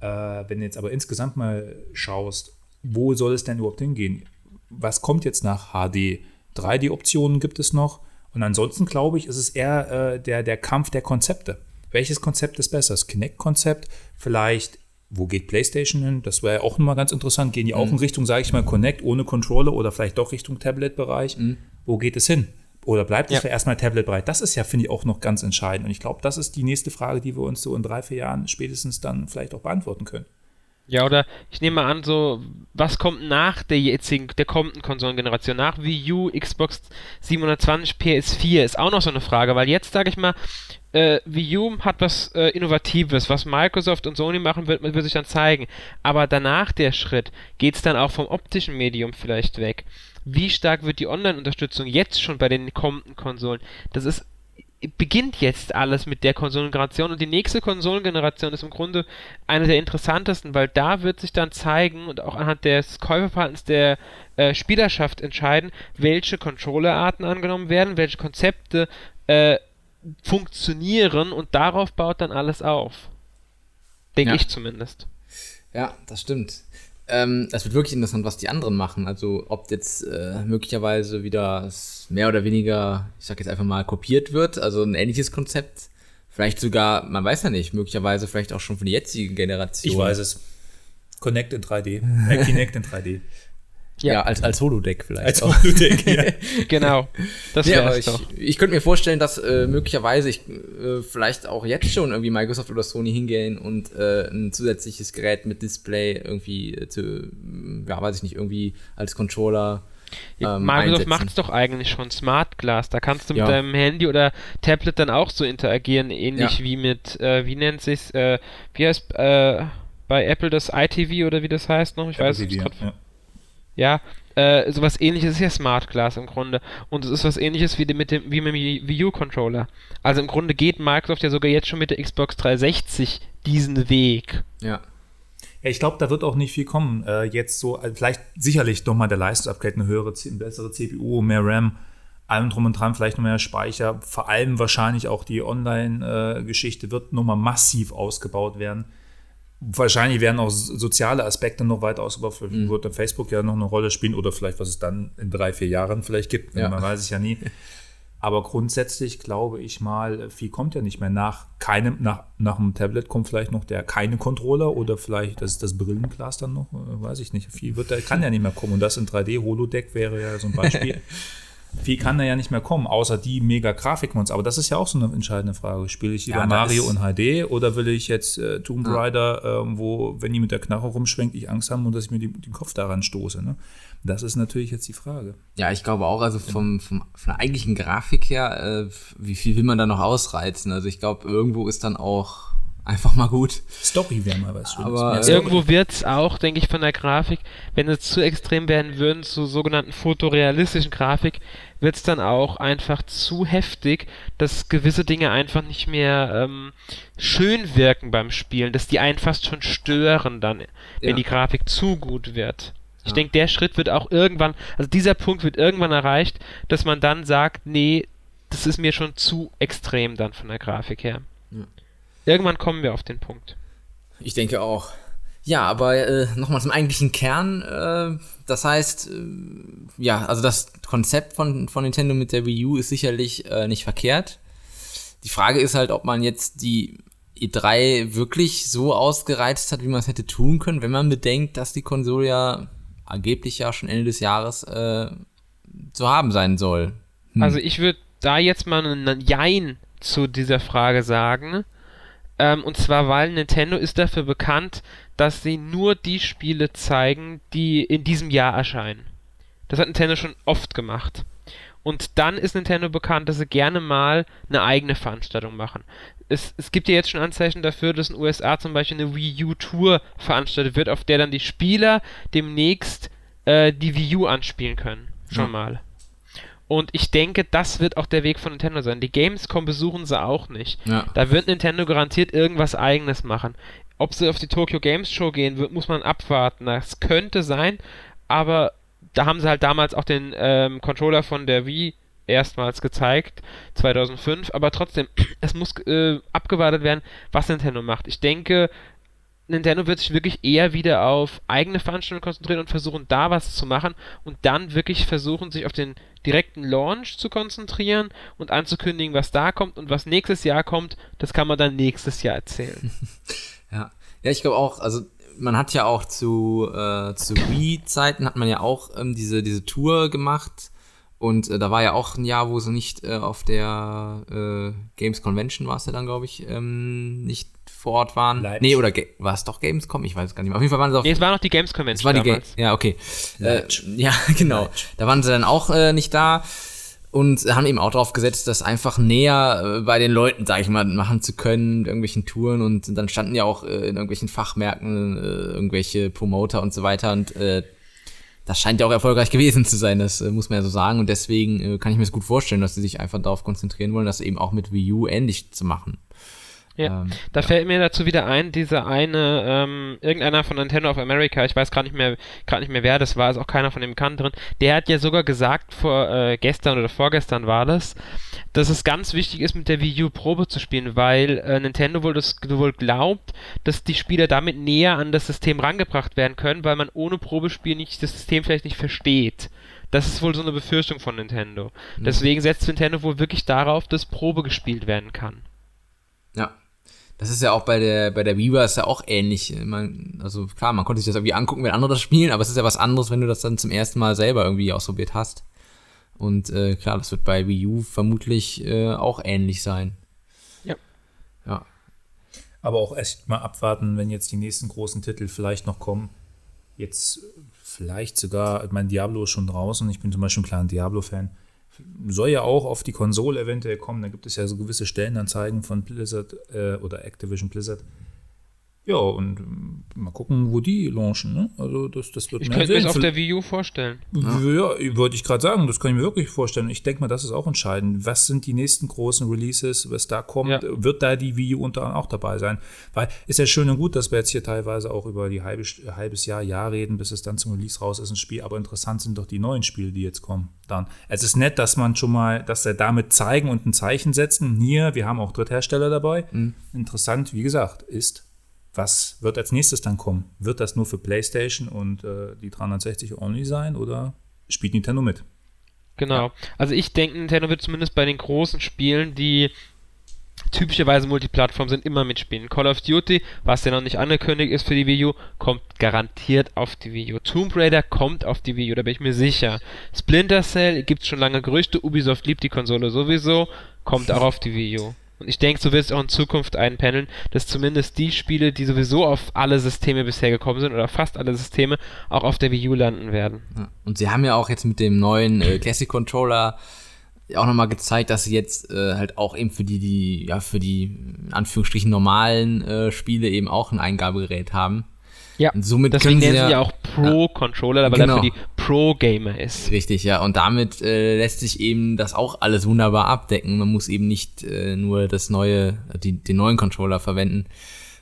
Äh, wenn du jetzt aber insgesamt mal schaust, wo soll es denn überhaupt hingehen? Was kommt jetzt nach HD? 3D-Optionen gibt es noch. Und ansonsten glaube ich, ist es eher äh, der, der Kampf der Konzepte. Welches Konzept ist besser? Das Kinect-Konzept? Vielleicht, wo geht PlayStation hin? Das wäre auch nochmal ganz interessant. Gehen die mhm. auch in Richtung, sage ich mal, Connect ohne Controller oder vielleicht doch Richtung Tablet-Bereich? Mhm. Wo geht es hin? Oder bleibt es ja. erstmal Tablet-Bereich? Das ist ja, finde ich, auch noch ganz entscheidend. Und ich glaube, das ist die nächste Frage, die wir uns so in drei, vier Jahren spätestens dann vielleicht auch beantworten können. Ja, oder ich nehme mal an, so, was kommt nach der jetzigen, der kommenden Konsolengeneration? Nach Wii U, Xbox 720, PS4 ist auch noch so eine Frage, weil jetzt, sage ich mal, äh, Wii U hat was äh, Innovatives, was Microsoft und Sony machen wird, wird sich dann zeigen. Aber danach der Schritt, geht es dann auch vom optischen Medium vielleicht weg? Wie stark wird die Online-Unterstützung jetzt schon bei den kommenden Konsolen? Das ist beginnt jetzt alles mit der Konsolengeneration und die nächste Konsolengeneration ist im Grunde eine der interessantesten, weil da wird sich dann zeigen und auch anhand des Käuferverhaltens der äh, Spielerschaft entscheiden, welche Controllerarten angenommen werden, welche Konzepte äh, funktionieren und darauf baut dann alles auf. Denke ja. ich zumindest. Ja, das stimmt. Ähm, es wird wirklich interessant, was die anderen machen. Also ob jetzt äh, möglicherweise wieder mehr oder weniger, ich sag jetzt einfach mal, kopiert wird, also ein ähnliches Konzept. Vielleicht sogar, man weiß ja nicht, möglicherweise vielleicht auch schon für die jetzige Generation. Ich weiß es. Connect in 3D. Äh, Kinect in 3D. Ja, ja, als, als Holodeck vielleicht. Als Holodeck, ja. genau. Das ja, aber ich, doch. ich könnte mir vorstellen, dass äh, möglicherweise ich äh, vielleicht auch jetzt schon irgendwie Microsoft oder Sony hingehen und äh, ein zusätzliches Gerät mit Display irgendwie äh, zu, ja, weiß ich nicht, irgendwie als Controller ja, ähm, Microsoft macht es doch eigentlich schon Smart Glass. Da kannst du mit ja. deinem Handy oder Tablet dann auch so interagieren, ähnlich ja. wie mit, äh, wie nennt sich's, äh, wie heißt äh, bei Apple das iTV oder wie das heißt noch? Ich Apple weiß nicht. Ja. Ja, äh, sowas ähnliches ist ja Smart Glass im Grunde. Und es ist was ähnliches wie mit dem, wie mit dem Wii U-Controller. Also im Grunde geht Microsoft ja sogar jetzt schon mit der Xbox 360 diesen Weg. Ja. Ja, ich glaube, da wird auch nicht viel kommen. Äh, jetzt so, also vielleicht sicherlich nochmal der Leistungsupgrade, eine höhere, eine bessere CPU, mehr RAM, allem drum und dran, vielleicht noch mehr Speicher. Vor allem wahrscheinlich auch die Online-Geschichte äh, wird nochmal massiv ausgebaut werden wahrscheinlich werden auch soziale Aspekte noch weiter ausgebaut. Vielleicht mhm. wird Facebook ja noch eine Rolle spielen oder vielleicht, was es dann in drei, vier Jahren vielleicht gibt. Ja. Man weiß es ja nie. Aber grundsätzlich glaube ich mal, viel kommt ja nicht mehr. Nach keinem, nach, nach einem Tablet kommt vielleicht noch der keine Controller oder vielleicht das, das Brillenglas dann noch, äh, weiß ich nicht. Viel wird da, kann ja nicht mehr kommen. Und das in 3D, Holodeck wäre ja so ein Beispiel. viel kann da ja nicht mehr kommen, außer die mega Grafikmons. Aber das ist ja auch so eine entscheidende Frage. Spiele ich lieber ja, Mario und HD oder will ich jetzt äh, Tomb Raider, ja. ähm, wo, wenn die mit der Knarre rumschwenkt, ich Angst habe und dass ich mir die, den Kopf daran stoße? Ne? Das ist natürlich jetzt die Frage. Ja, ich glaube auch, also vom, vom, von der eigentlichen Grafik her, äh, wie viel will man da noch ausreizen? Also ich glaube, irgendwo ist dann auch einfach mal gut. Story wäre mal was Schönes. Aber irgendwo wird es auch, denke ich, von der Grafik, wenn es zu extrem werden würden, zu sogenannten fotorealistischen Grafik, wird es dann auch einfach zu heftig, dass gewisse Dinge einfach nicht mehr ähm, schön wirken beim Spielen, dass die einen fast schon stören dann, wenn ja. die Grafik zu gut wird. Ich ja. denke, der Schritt wird auch irgendwann, also dieser Punkt wird irgendwann erreicht, dass man dann sagt, nee, das ist mir schon zu extrem dann von der Grafik her. Irgendwann kommen wir auf den Punkt. Ich denke auch. Ja, aber äh, nochmal zum eigentlichen Kern. Äh, das heißt, äh, ja, also das Konzept von, von Nintendo mit der Wii U ist sicherlich äh, nicht verkehrt. Die Frage ist halt, ob man jetzt die E3 wirklich so ausgereizt hat, wie man es hätte tun können, wenn man bedenkt, dass die Konsole ja angeblich ja schon Ende des Jahres äh, zu haben sein soll. Hm. Also ich würde da jetzt mal ein Jein zu dieser Frage sagen. Ähm, und zwar, weil Nintendo ist dafür bekannt, dass sie nur die Spiele zeigen, die in diesem Jahr erscheinen. Das hat Nintendo schon oft gemacht. Und dann ist Nintendo bekannt, dass sie gerne mal eine eigene Veranstaltung machen. Es, es gibt ja jetzt schon Anzeichen dafür, dass in den USA zum Beispiel eine Wii U Tour veranstaltet wird, auf der dann die Spieler demnächst äh, die Wii U anspielen können. Schon ja. mal. Und ich denke, das wird auch der Weg von Nintendo sein. Die Gamescom besuchen sie auch nicht. Ja. Da wird Nintendo garantiert irgendwas eigenes machen. Ob sie auf die Tokyo Games Show gehen, wird, muss man abwarten. Das könnte sein, aber da haben sie halt damals auch den ähm, Controller von der Wii erstmals gezeigt, 2005, aber trotzdem, es muss äh, abgewartet werden, was Nintendo macht. Ich denke, Nintendo wird sich wirklich eher wieder auf eigene Veranstaltungen konzentrieren und versuchen, da was zu machen und dann wirklich versuchen, sich auf den direkten Launch zu konzentrieren und anzukündigen, was da kommt und was nächstes Jahr kommt, das kann man dann nächstes Jahr erzählen. ja. Ja, ich glaube auch, also man hat ja auch zu, äh, zu Wii-Zeiten hat man ja auch ähm, diese, diese Tour gemacht. Und äh, da war ja auch ein Jahr, wo sie nicht äh, auf der äh, Games Convention war es ja dann, glaube ich, ähm, nicht vor Ort waren. Leipzig. Nee, oder war es doch Gamescom? Ich weiß es gar nicht mehr. Auf jeden Fall waren sie auf. Nee, es war noch die Games Convention. Es war die Ga ja, okay. Äh, ja, genau. Leipzig. Da waren sie dann auch äh, nicht da und haben eben auch darauf gesetzt, das einfach näher äh, bei den Leuten, sag ich mal, machen zu können, mit irgendwelchen Touren und dann standen ja auch äh, in irgendwelchen Fachmärkten äh, irgendwelche Promoter und so weiter und äh, das scheint ja auch erfolgreich gewesen zu sein, das äh, muss man ja so sagen und deswegen äh, kann ich mir das gut vorstellen, dass sie sich einfach darauf konzentrieren wollen, das eben auch mit Wii U ähnlich zu machen. Ja, ähm, da ja. fällt mir dazu wieder ein, dieser eine, ähm, irgendeiner von Nintendo of America, ich weiß gerade nicht mehr, gerade nicht mehr wer das war, ist auch keiner von den Bekannten drin, der hat ja sogar gesagt, vor äh, gestern oder vorgestern war das, dass es ganz wichtig ist, mit der Wii U Probe zu spielen, weil äh, Nintendo wohl, das, wohl glaubt, dass die Spieler damit näher an das System rangebracht werden können, weil man ohne Probespiel nicht das System vielleicht nicht versteht. Das ist wohl so eine Befürchtung von Nintendo. Mhm. Deswegen setzt Nintendo wohl wirklich darauf, dass Probe gespielt werden kann. Ja, das ist ja auch bei der, bei der Viva ist ja auch ähnlich. Man, also klar, man konnte sich das irgendwie angucken, wenn andere das spielen, aber es ist ja was anderes, wenn du das dann zum ersten Mal selber irgendwie ausprobiert hast. Und äh, klar, das wird bei Wii U vermutlich äh, auch ähnlich sein. Ja. Ja. Aber auch erst mal abwarten, wenn jetzt die nächsten großen Titel vielleicht noch kommen. Jetzt vielleicht sogar, mein Diablo ist schon draußen. Ich bin zum Beispiel ein kleiner Diablo-Fan soll ja auch auf die Konsole eventuell kommen. Da gibt es ja so gewisse Stellenanzeigen von Blizzard äh, oder Activision Blizzard. Ja, und ähm, mal gucken, wo die launchen. Ne? Also das, das wird Ich könnte mir das auf der Wii U vorstellen. Ja, ja wollte ich gerade sagen, das kann ich mir wirklich vorstellen. Ich denke mal, das ist auch entscheidend. Was sind die nächsten großen Releases, was da kommt? Ja. Wird da die Wii U unter anderem auch dabei sein? Weil ist ja schön und gut, dass wir jetzt hier teilweise auch über die halbe, halbes Jahr, Jahr reden, bis es dann zum Release raus ist, ein Spiel. Aber interessant sind doch die neuen Spiele, die jetzt kommen. Dann. Es ist nett, dass man schon mal, dass er damit zeigen und ein Zeichen setzen. Hier, wir haben auch Dritthersteller dabei. Mhm. Interessant, wie gesagt, ist was wird als nächstes dann kommen? Wird das nur für PlayStation und äh, die 360 only sein oder spielt Nintendo mit? Genau. Ja. Also ich denke, Nintendo wird zumindest bei den großen Spielen, die typischerweise Multiplattform sind, immer mitspielen. Call of Duty, was ja noch nicht angekündigt ist für die Wii U, kommt garantiert auf die Wii U. Tomb Raider kommt auf die Wii U, da bin ich mir sicher. Splinter Cell gibt es schon lange Gerüchte, Ubisoft liebt die Konsole sowieso, kommt auch auf die Wii U. Ich denke, so wird es auch in Zukunft einpendeln, dass zumindest die Spiele, die sowieso auf alle Systeme bisher gekommen sind, oder fast alle Systeme, auch auf der Wii U landen werden. Und sie haben ja auch jetzt mit dem neuen äh, Classic Controller auch nochmal gezeigt, dass sie jetzt äh, halt auch eben für die, die, ja, für die in Anführungsstrichen normalen äh, Spiele eben auch ein Eingabegerät haben. Ja, und somit deswegen nennen sie ja auch Pro-Controller, ja, weil genau. er für die Pro-Gamer ist. Richtig, ja. Und damit äh, lässt sich eben das auch alles wunderbar abdecken. Man muss eben nicht äh, nur das neue, die, den neuen Controller verwenden,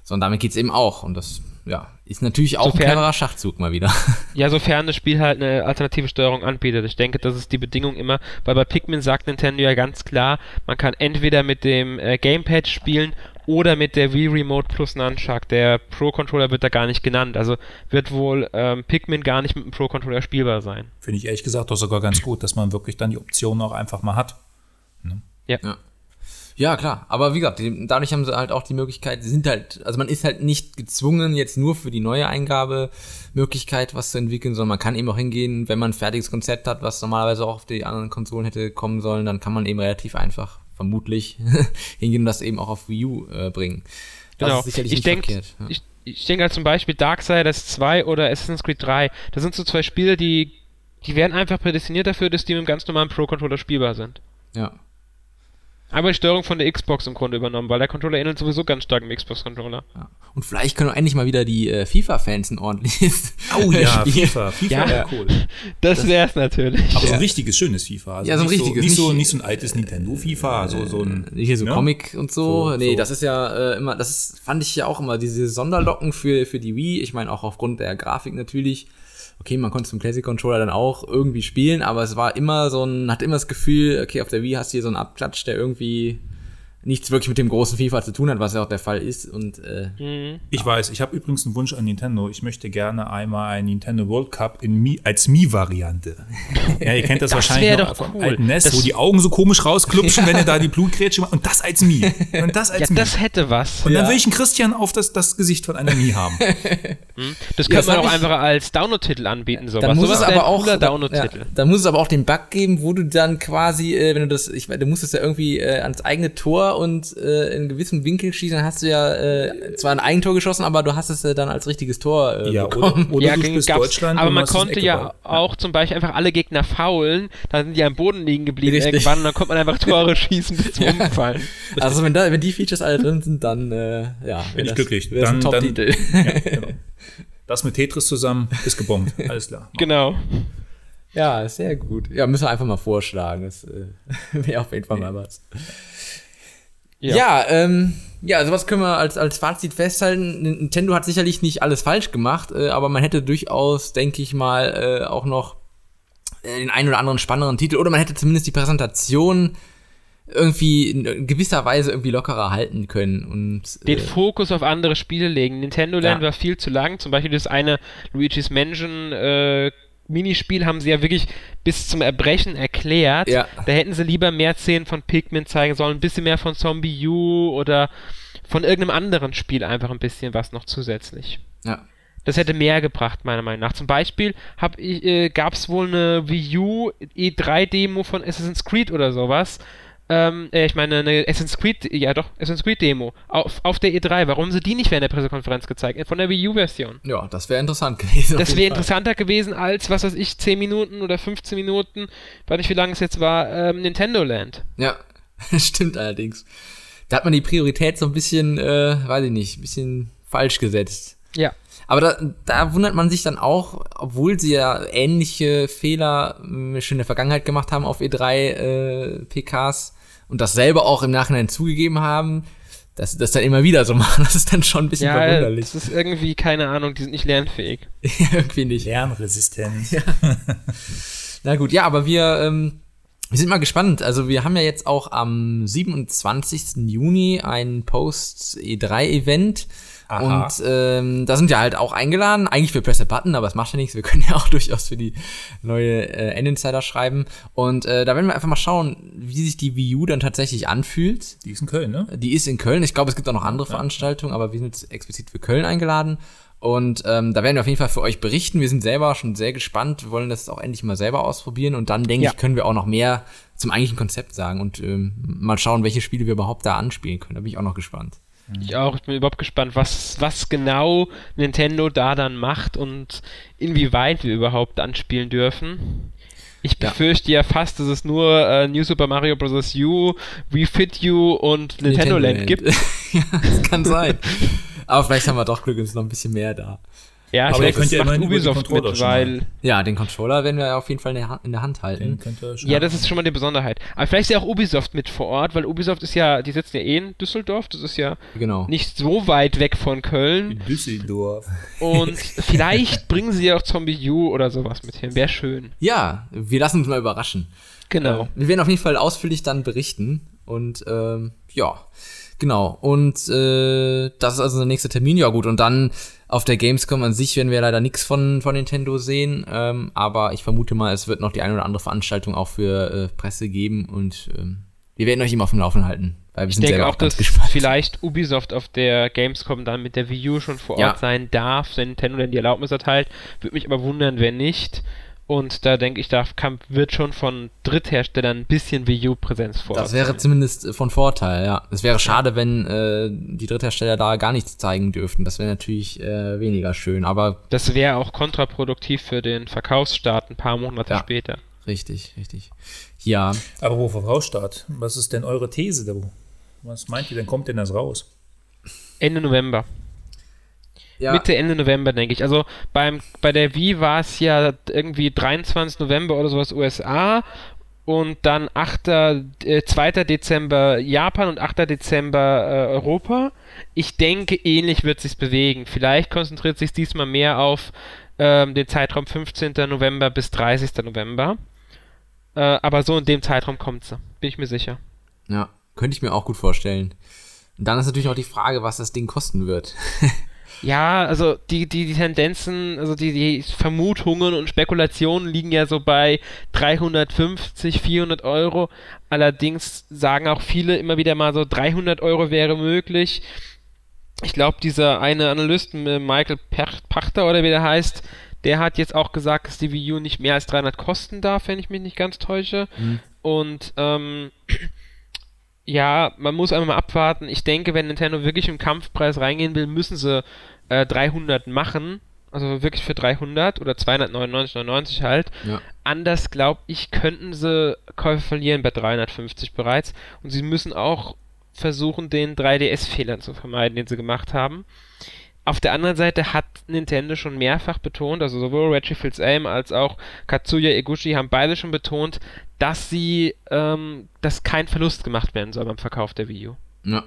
sondern damit geht's eben auch. Und das ja, ist natürlich auch sofern, ein cleverer Schachzug mal wieder. Ja, sofern das Spiel halt eine alternative Steuerung anbietet. Ich denke, das ist die Bedingung immer, weil bei Pikmin sagt Nintendo ja ganz klar, man kann entweder mit dem äh, Gamepad spielen oder mit der Wii Remote plus Nunchuck. Der Pro-Controller wird da gar nicht genannt. Also wird wohl ähm, Pikmin gar nicht mit dem Pro-Controller spielbar sein. Finde ich ehrlich gesagt doch sogar ganz gut, dass man wirklich dann die Option auch einfach mal hat. Ne? Ja. ja. Ja, klar. Aber wie gesagt, die, dadurch haben sie halt auch die Möglichkeit, sie sind halt, also man ist halt nicht gezwungen, jetzt nur für die neue Eingabemöglichkeit was zu entwickeln, sondern man kann eben auch hingehen, wenn man ein fertiges Konzept hat, was normalerweise auch auf die anderen Konsolen hätte kommen sollen, dann kann man eben relativ einfach, vermutlich, hingehen und das eben auch auf Wii U äh, bringen. Das genau. ist sicherlich ich nicht denk, Ja. Ich, ich denke halt zum Beispiel Darksiders 2 oder Assassin's Creed 3. Das sind so zwei Spiele, die, die werden einfach prädestiniert dafür, dass die mit einem ganz normalen Pro-Controller spielbar sind. Ja. Aber die Steuerung von der Xbox im Grunde übernommen, weil der Controller ähnelt sowieso ganz stark dem Xbox-Controller. Ja. Und vielleicht können endlich mal wieder die äh, FIFA-Fans ein ordentliches Oh ja, FIFA. FIFA ja, wäre cool. Das, das wär's natürlich. Aber so ein richtiges, schönes FIFA. Also ja, so ein richtiges. So, nicht, so, nicht so ein altes Nintendo-FIFA, so, so ein. Nicht hier so ja? Comic und so. so nee, das ist ja äh, immer, das ist, fand ich ja auch immer, diese Sonderlocken für, für die Wii. Ich meine, auch aufgrund der Grafik natürlich okay, man konnte zum Classic Controller dann auch irgendwie spielen, aber es war immer so ein, hat immer das Gefühl, okay, auf der Wii hast du hier so einen Abklatsch, der irgendwie nichts wirklich mit dem großen FIFA zu tun hat, was ja auch der Fall ist. Und äh, mhm. ich weiß, ich habe übrigens einen Wunsch an Nintendo. Ich möchte gerne einmal einen Nintendo World Cup in Mi als Mi-Variante. ja, ihr kennt das, das wahrscheinlich noch vom cool. alten NES, das wo die Augen so komisch rausklupschen, wenn ihr da die Blutgrätsche macht. Und das als Mi. Und das als ja, Mi. das hätte was. Und dann will ich einen Christian auf das, das Gesicht von einer Mi haben. Hm? Das könnte ja, man auch einfach als Download-Titel anbieten. Sowas. Dann muss es aber auch da, ja, dann muss es aber auch den Bug geben, wo du dann quasi, äh, wenn du das, ich meine, du musst es ja irgendwie äh, ans eigene Tor und äh, in gewissem Winkel schießen, dann hast du ja äh, zwar ein Eigentor geschossen, aber du hast es ja dann als richtiges Tor äh, ja, bekommen. Oder, oder ja, du spielst Deutschland. Aber man konnte ja auch zum Beispiel einfach alle Gegner faulen, dann sind die am Boden liegen geblieben Richtig. irgendwann und dann konnte man einfach Tore schießen bis zum Umfallen. Also wenn, da, wenn die Features alle drin sind, dann äh, ja, bin ich glücklich. Dann, ein Top-Titel. Ja, genau. Das mit Tetris zusammen ist gebombt. Alles klar. Genau. Ja, sehr gut. Ja, müssen wir einfach mal vorschlagen. Das äh, wäre auf jeden Fall mal was. Ja, ja, ähm, ja, also was können wir als, als Fazit festhalten? Nintendo hat sicherlich nicht alles falsch gemacht, äh, aber man hätte durchaus, denke ich mal, äh, auch noch äh, den einen oder anderen spannenderen Titel oder man hätte zumindest die Präsentation irgendwie in gewisser Weise irgendwie lockerer halten können und den äh, Fokus auf andere Spiele legen. Nintendo Land ja. war viel zu lang. Zum Beispiel das eine Luigi's Mansion äh, Minispiel haben sie ja wirklich bis zum Erbrechen erklärt. Ja. Da hätten sie lieber mehr Szenen von Pikmin zeigen sollen, ein bisschen mehr von Zombie U oder von irgendeinem anderen Spiel einfach ein bisschen was noch zusätzlich. Ja. Das hätte mehr gebracht, meiner Meinung nach. Zum Beispiel äh, gab es wohl eine Wii U E3-Demo von Assassin's Creed oder sowas, ähm, äh, ich meine, eine Assassin's Creed, ja doch, Assassin's Creed Demo auf, auf der E3. Warum sie die nicht während der Pressekonferenz gezeigt? Von der Wii U-Version. Ja, das wäre interessant gewesen. Das wäre interessanter gewesen als, was weiß ich, 10 Minuten oder 15 Minuten, weiß nicht, wie lange es jetzt war, ähm, Nintendo Land. Ja, stimmt allerdings. Da hat man die Priorität so ein bisschen, äh, weiß ich nicht, ein bisschen falsch gesetzt. Ja. Aber da, da wundert man sich dann auch, obwohl sie ja ähnliche Fehler äh, schon in der Vergangenheit gemacht haben auf E3 äh, PKs, und das selber auch im Nachhinein zugegeben haben, dass sie das dann immer wieder so machen. Das ist dann schon ein bisschen ja, verwunderlich. Das ist irgendwie, keine Ahnung, die sind nicht lernfähig. ja, irgendwie nicht. Lernresistent. Ja. Na gut, ja, aber wir, ähm, wir sind mal gespannt. Also wir haben ja jetzt auch am 27. Juni ein Post-E3-Event. Aha. Und ähm, da sind wir halt auch eingeladen, eigentlich für Press a Button, aber es macht ja nichts. Wir können ja auch durchaus für die neue äh, Endinsider schreiben. Und äh, da werden wir einfach mal schauen, wie sich die Wii U dann tatsächlich anfühlt. Die ist in Köln, ne? Die ist in Köln. Ich glaube, es gibt auch noch andere ja. Veranstaltungen, aber wir sind jetzt explizit für Köln eingeladen. Und ähm, da werden wir auf jeden Fall für euch berichten. Wir sind selber schon sehr gespannt. Wir wollen das auch endlich mal selber ausprobieren. Und dann, denke ja. ich, können wir auch noch mehr zum eigentlichen Konzept sagen und ähm, mal schauen, welche Spiele wir überhaupt da anspielen können. Da bin ich auch noch gespannt. Ich auch, ich bin überhaupt gespannt, was, was genau Nintendo da dann macht und inwieweit wir überhaupt anspielen dürfen. Ich befürchte ja, ja fast, dass es nur äh, New Super Mario Bros. U, Wii Fit U und Nintendo, Land, gibt. ja, das kann sein. Aber vielleicht haben wir doch Glück und ist noch ein bisschen mehr da. Ja, aber vielleicht könnt ihr macht Ubisoft mit, weil... Ja, den Controller werden wir auf jeden Fall in der Hand halten. ja, das ist schon mal die Besonderheit. Aber vielleicht ist ja auch Ubisoft mit vor Ort, weil Ubisoft ist ja, die sitzen ja eh in Düsseldorf, das ist ja genau. nicht so weit weg von Köln. In Düsseldorf. Und vielleicht bringen sie ja auch Zombie U oder sowas mit hin, wäre schön. Ja, wir lassen uns mal überraschen. Genau. Äh, wir werden auf jeden Fall ausführlich dann berichten und ähm, ja, genau. Und äh, das ist also der nächste Termin. Ja gut, und dann auf der Gamescom an sich werden wir leider nichts von, von Nintendo sehen, ähm, aber ich vermute mal, es wird noch die eine oder andere Veranstaltung auch für äh, Presse geben und ähm, wir werden euch immer auf dem Laufenden halten. Weil wir ich sind denke auch, dass gespannt. vielleicht Ubisoft auf der Gamescom dann mit der Wii U schon vor Ort ja. sein darf, wenn Nintendo dann die Erlaubnis erteilt. Würde mich aber wundern, wenn nicht. Und da denke ich, da kann, wird schon von Drittherstellern ein bisschen Wii U-Präsenz vor. Das wäre zumindest äh, von Vorteil, ja. Es wäre schade, wenn äh, die Dritthersteller da gar nichts zeigen dürften. Das wäre natürlich äh, weniger schön, aber. Das wäre auch kontraproduktiv für den Verkaufsstart ein paar Monate ja, später. Richtig, richtig. Ja. Aber wo Verkaufsstart? Was ist denn eure These da? Was meint ihr denn? Kommt denn das raus? Ende November ja. Mitte, Ende November, denke ich. Also beim, bei der Wii war es ja irgendwie 23 November oder sowas USA und dann 8. Äh, 2. Dezember Japan und 8. Dezember äh, Europa. Ich denke, ähnlich wird sich bewegen. Vielleicht konzentriert sich diesmal mehr auf ähm, den Zeitraum 15. November bis 30. November. Äh, aber so in dem Zeitraum kommt sie, bin ich mir sicher. Ja, könnte ich mir auch gut vorstellen. Und dann ist natürlich auch die Frage, was das Ding kosten wird. Ja, also die, die, die Tendenzen, also die, die Vermutungen und Spekulationen liegen ja so bei 350, 400 Euro. Allerdings sagen auch viele immer wieder mal so 300 Euro wäre möglich. Ich glaube, dieser eine Analyst, Michael Pachter oder wie der heißt, der hat jetzt auch gesagt, dass die Wii U nicht mehr als 300 kosten darf, wenn ich mich nicht ganz täusche. Mhm. Und ähm, ja, man muss einmal mal abwarten. Ich denke, wenn Nintendo wirklich im Kampfpreis reingehen will, müssen sie äh, 300 machen. Also wirklich für 300 oder 299,99 halt. Ja. Anders, glaube ich, könnten sie Käufe verlieren bei 350 bereits. Und sie müssen auch versuchen, den 3DS-Fehler zu vermeiden, den sie gemacht haben. Auf der anderen Seite hat Nintendo schon mehrfach betont, also sowohl Reggie Fils-Aim als auch Katsuya Eguchi haben beide schon betont, dass sie, ähm, dass kein Verlust gemacht werden soll beim Verkauf der Wii U. Ja.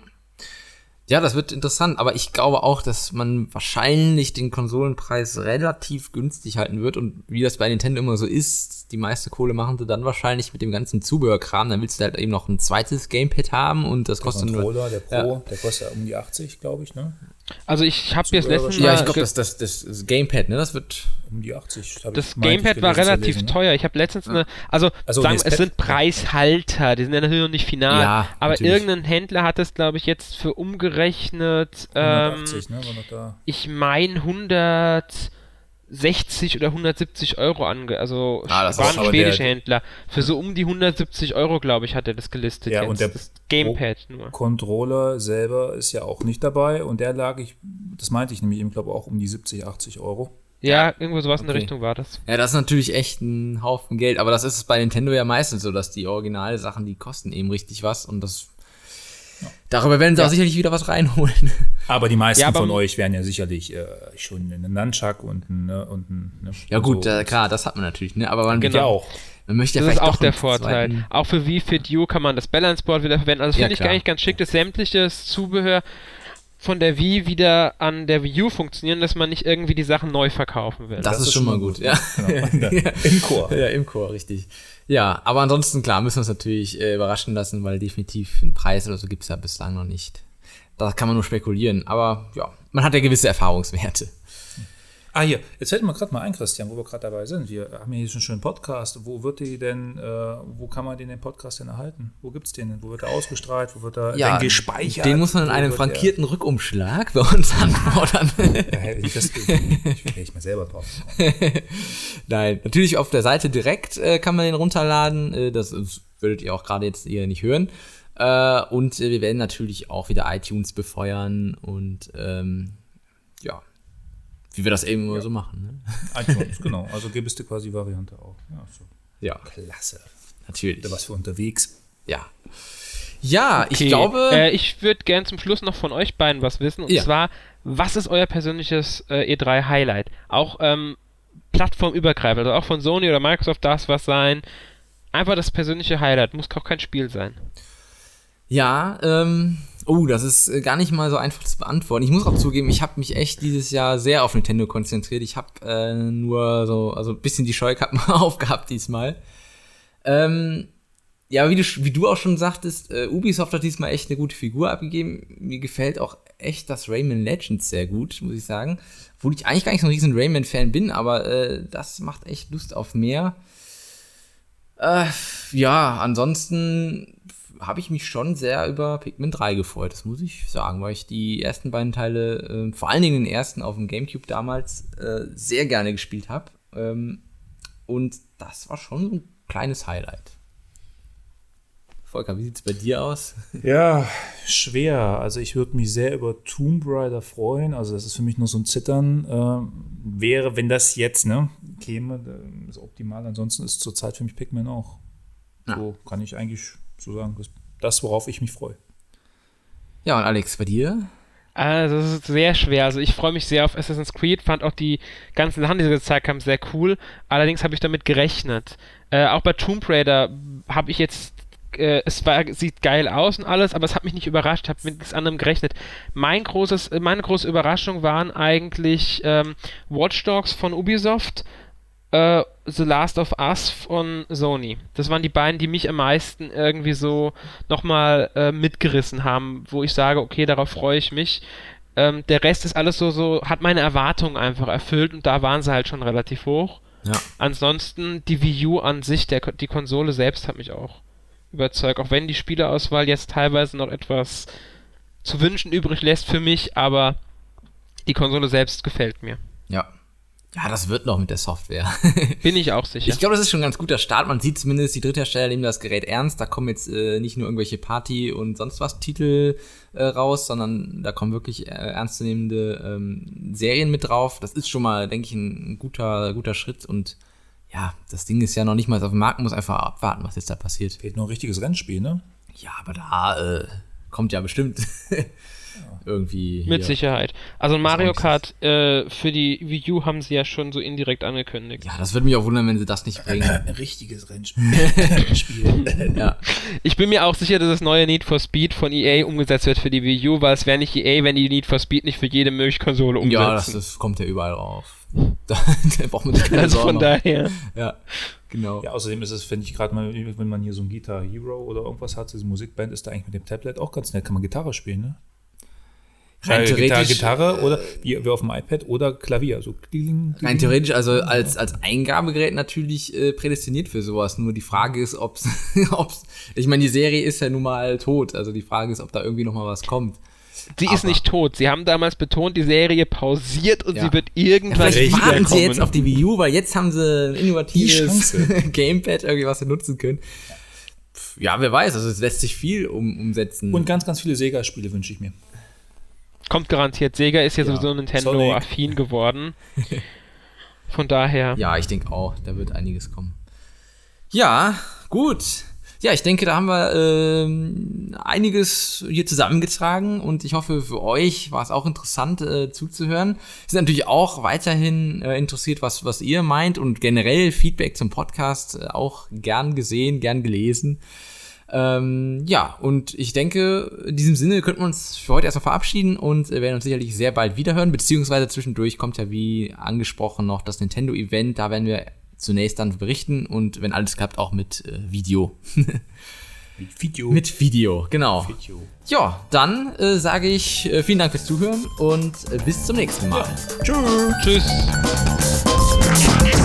Ja, das wird interessant, aber ich glaube auch, dass man wahrscheinlich den Konsolenpreis relativ günstig halten wird und wie das bei Nintendo immer so ist, die meiste Kohle machen sie dann wahrscheinlich mit dem ganzen Zubehörkram, dann willst du halt eben noch ein zweites Gamepad haben und das der kostet Controller, nur... Der Pro, ja. der kostet ja um die 80, glaube ich, ne? Also ich habe jetzt letztens Ja, ich glaube, das, das, das Gamepad, ne, das wird um die 80. Das Gamepad war relativ lesen, ne? teuer. Ich habe letztens ja. eine, also, also sagen, es sind Preishalter, die sind ja natürlich noch nicht final, ja, aber natürlich. irgendein Händler hat es, glaube ich, jetzt für umgerechnet, 180, ähm, ne, ich meine 100 60 oder 170 Euro ange, also ah, das war ein schwedischer Händler. Für so um die 170 Euro, glaube ich, hat er das gelistet. Ja, jetzt. und der das Gamepad nur. Controller selber ist ja auch nicht dabei und der lag ich, das meinte ich nämlich eben, glaube ich, auch um die 70, 80 Euro. Ja, ja, irgendwo sowas okay. in der Richtung war das. Ja, das ist natürlich echt ein Haufen Geld, aber das ist bei Nintendo ja meistens so, dass die Originalsachen, die kosten eben richtig was und das Darüber werden sie ja. auch sicherlich wieder was reinholen. Aber die meisten ja, aber von euch werden ja sicherlich äh, schon einen Nunchuck und ein, ne, und ein ne, Ja gut, so. äh, klar, das hat man natürlich, ne? Aber man genau. ja auch. Man möchte ja das ist auch der Vorteil. Zweiten. Auch für Wii Fit U kann man das Balance Board wieder verwenden. Also finde ja, ich gar nicht ganz schick, dass sämtliches Zubehör von der Wii wieder an der Wii U funktionieren, dass man nicht irgendwie die Sachen neu verkaufen will. Das, das ist, ist schon mal gut, gut. ja. Genau. Im Chor. Ja, im Chor, richtig. Ja, aber ansonsten, klar, müssen wir uns natürlich äh, überraschen lassen, weil definitiv einen Preis oder so gibt es ja bislang noch nicht. Da kann man nur spekulieren, aber ja, man hat ja gewisse Erfahrungswerte. Ah, hier, jetzt fällt mir gerade mal ein, Christian, wo wir gerade dabei sind. Wir haben hier schon einen schönen Podcast. Wo wird die denn, äh, wo kann man den, den Podcast denn erhalten? Wo gibt es den denn? Wo wird er ausgestrahlt? Wo wird er ja, gespeichert? Den muss man in einem frankierten der? Rückumschlag bei uns anfordern. ja, das ich, ich mal selber drauf. Nein, natürlich auf der Seite direkt äh, kann man den runterladen. Äh, das, das würdet ihr auch gerade jetzt hier nicht hören. Äh, und äh, wir werden natürlich auch wieder iTunes befeuern und ähm, ja, wie wir das eben immer ja. so machen. Ne? iTunes, genau. Also gibst du quasi Variante auch. Ja, so. ja. Klasse. Natürlich. Da was für unterwegs. Ja. Ja, okay. ich glaube. Äh, ich würde gern zum Schluss noch von euch beiden was wissen. Und ja. zwar, was ist euer persönliches äh, E3-Highlight? Auch ähm, plattformübergreifend, also auch von Sony oder Microsoft darf es was sein. Einfach das persönliche Highlight, muss auch kein Spiel sein. Ja, ähm, Oh, das ist äh, gar nicht mal so einfach zu beantworten. Ich muss auch zugeben, ich habe mich echt dieses Jahr sehr auf Nintendo konzentriert. Ich habe äh, nur so, also ein bisschen die Scheukappen aufgehabt diesmal. Ähm, ja, wie du, wie du auch schon sagtest, äh, Ubisoft hat diesmal echt eine gute Figur abgegeben. Mir gefällt auch echt das Rayman Legends sehr gut, muss ich sagen. Obwohl ich eigentlich gar nicht so ein riesen Rayman-Fan bin, aber äh, das macht echt Lust auf mehr. Äh, ja, ansonsten habe ich mich schon sehr über Pikmin 3 gefreut, das muss ich sagen, weil ich die ersten beiden Teile, äh, vor allen Dingen den ersten auf dem Gamecube damals, äh, sehr gerne gespielt habe. Ähm, und das war schon ein kleines Highlight. Volker, wie sieht es bei dir aus? Ja, schwer. Also ich würde mich sehr über Tomb Raider freuen. Also das ist für mich nur so ein Zittern. Äh, wäre, wenn das jetzt ne, käme, ist optimal. Ansonsten ist zurzeit für mich Pikmin auch. Ja. So kann ich eigentlich sozusagen das, worauf ich mich freue. Ja, und Alex, bei dir? Also, das ist sehr schwer. Also, ich freue mich sehr auf Assassin's Creed, fand auch die ganzen Sachen, die sie gezeigt haben, sehr cool. Allerdings habe ich damit gerechnet. Äh, auch bei Tomb Raider habe ich jetzt äh, es war, sieht geil aus und alles, aber es hat mich nicht überrascht, habe mit nichts anderem gerechnet. Mein großes, meine große Überraschung waren eigentlich ähm, Watch Dogs von Ubisoft äh, The Last of Us von Sony. Das waren die beiden, die mich am meisten irgendwie so nochmal äh, mitgerissen haben, wo ich sage, okay, darauf freue ich mich. Ähm, der Rest ist alles so, so, hat meine Erwartungen einfach erfüllt und da waren sie halt schon relativ hoch. Ja. Ansonsten, die Wii U an sich, der, die Konsole selbst hat mich auch überzeugt, auch wenn die Spieleauswahl jetzt teilweise noch etwas zu wünschen übrig lässt für mich, aber die Konsole selbst gefällt mir. Ja, ja, das wird noch mit der Software. Bin ich auch sicher. Ich glaube, das ist schon ein ganz guter Start. Man sieht zumindest, die Dritthersteller nehmen das Gerät ernst. Da kommen jetzt äh, nicht nur irgendwelche Party- und sonst was Titel äh, raus, sondern da kommen wirklich äh, ernstzunehmende ähm, Serien mit drauf. Das ist schon mal, denke ich, ein guter, guter Schritt. Und ja, das Ding ist ja noch nicht mal auf dem Markt, muss einfach abwarten, was jetzt da passiert. Fehlt noch ein richtiges Rennspiel, ne? Ja, aber da äh, kommt ja bestimmt irgendwie. Mit hier. Sicherheit. Also Mario Kart äh, für die Wii U haben sie ja schon so indirekt angekündigt. Ja, das würde mich auch wundern, wenn sie das nicht bringen. Ein richtiges Rennspiel. ja. Ich bin mir auch sicher, dass das neue Need for Speed von EA umgesetzt wird für die Wii U, weil es wäre nicht EA, wenn die Need for Speed nicht für jede Milchkonsole umsetzen. Ja, das, das kommt ja überall rauf. Da, da braucht man sich keine also Sorgen von daher. Ja. Genau. Ja, außerdem ist es, finde ich, gerade mal, wenn man hier so ein Guitar Hero oder irgendwas hat, diese Musikband ist da eigentlich mit dem Tablet auch ganz nett. Kann man Gitarre spielen, ne? Rein äh, theoretisch, Gitarre, oder wie, wie auf dem iPad oder Klavier. So kling. Rein theoretisch, also als, als Eingabegerät natürlich äh, prädestiniert für sowas. Nur die Frage ist, ob's, ob's, ich meine, die Serie ist ja nun mal tot. Also die Frage ist, ob da irgendwie noch mal was kommt. Sie Aber ist nicht tot. Sie haben damals betont, die Serie pausiert und ja. sie wird irgendwann ja, Vielleicht warten sie jetzt auf die Wii U, weil jetzt haben sie ein innovatives Gamepad, irgendwie was sie nutzen können. Ja, wer weiß, also es lässt sich viel um, umsetzen. Und ganz, ganz viele Sega-Spiele wünsche ich mir. Kommt garantiert. Sega ist ja, ja. sowieso Nintendo-affin geworden. Von daher. Ja, ich denke auch, da wird einiges kommen. Ja, gut. Ja, ich denke, da haben wir äh, einiges hier zusammengetragen und ich hoffe, für euch war es auch interessant äh, zuzuhören. Wir sind natürlich auch weiterhin äh, interessiert, was, was ihr meint und generell Feedback zum Podcast äh, auch gern gesehen, gern gelesen. Ähm, ja, und ich denke, in diesem Sinne könnten wir uns für heute erstmal verabschieden und werden uns sicherlich sehr bald wiederhören, beziehungsweise zwischendurch kommt ja wie angesprochen noch das Nintendo-Event, da werden wir zunächst dann berichten und wenn alles klappt, auch mit äh, Video. mit Video. Mit Video, genau. Video. Ja, dann äh, sage ich äh, vielen Dank fürs Zuhören und äh, bis zum nächsten Mal. Ja. Tschüss. Tschüss.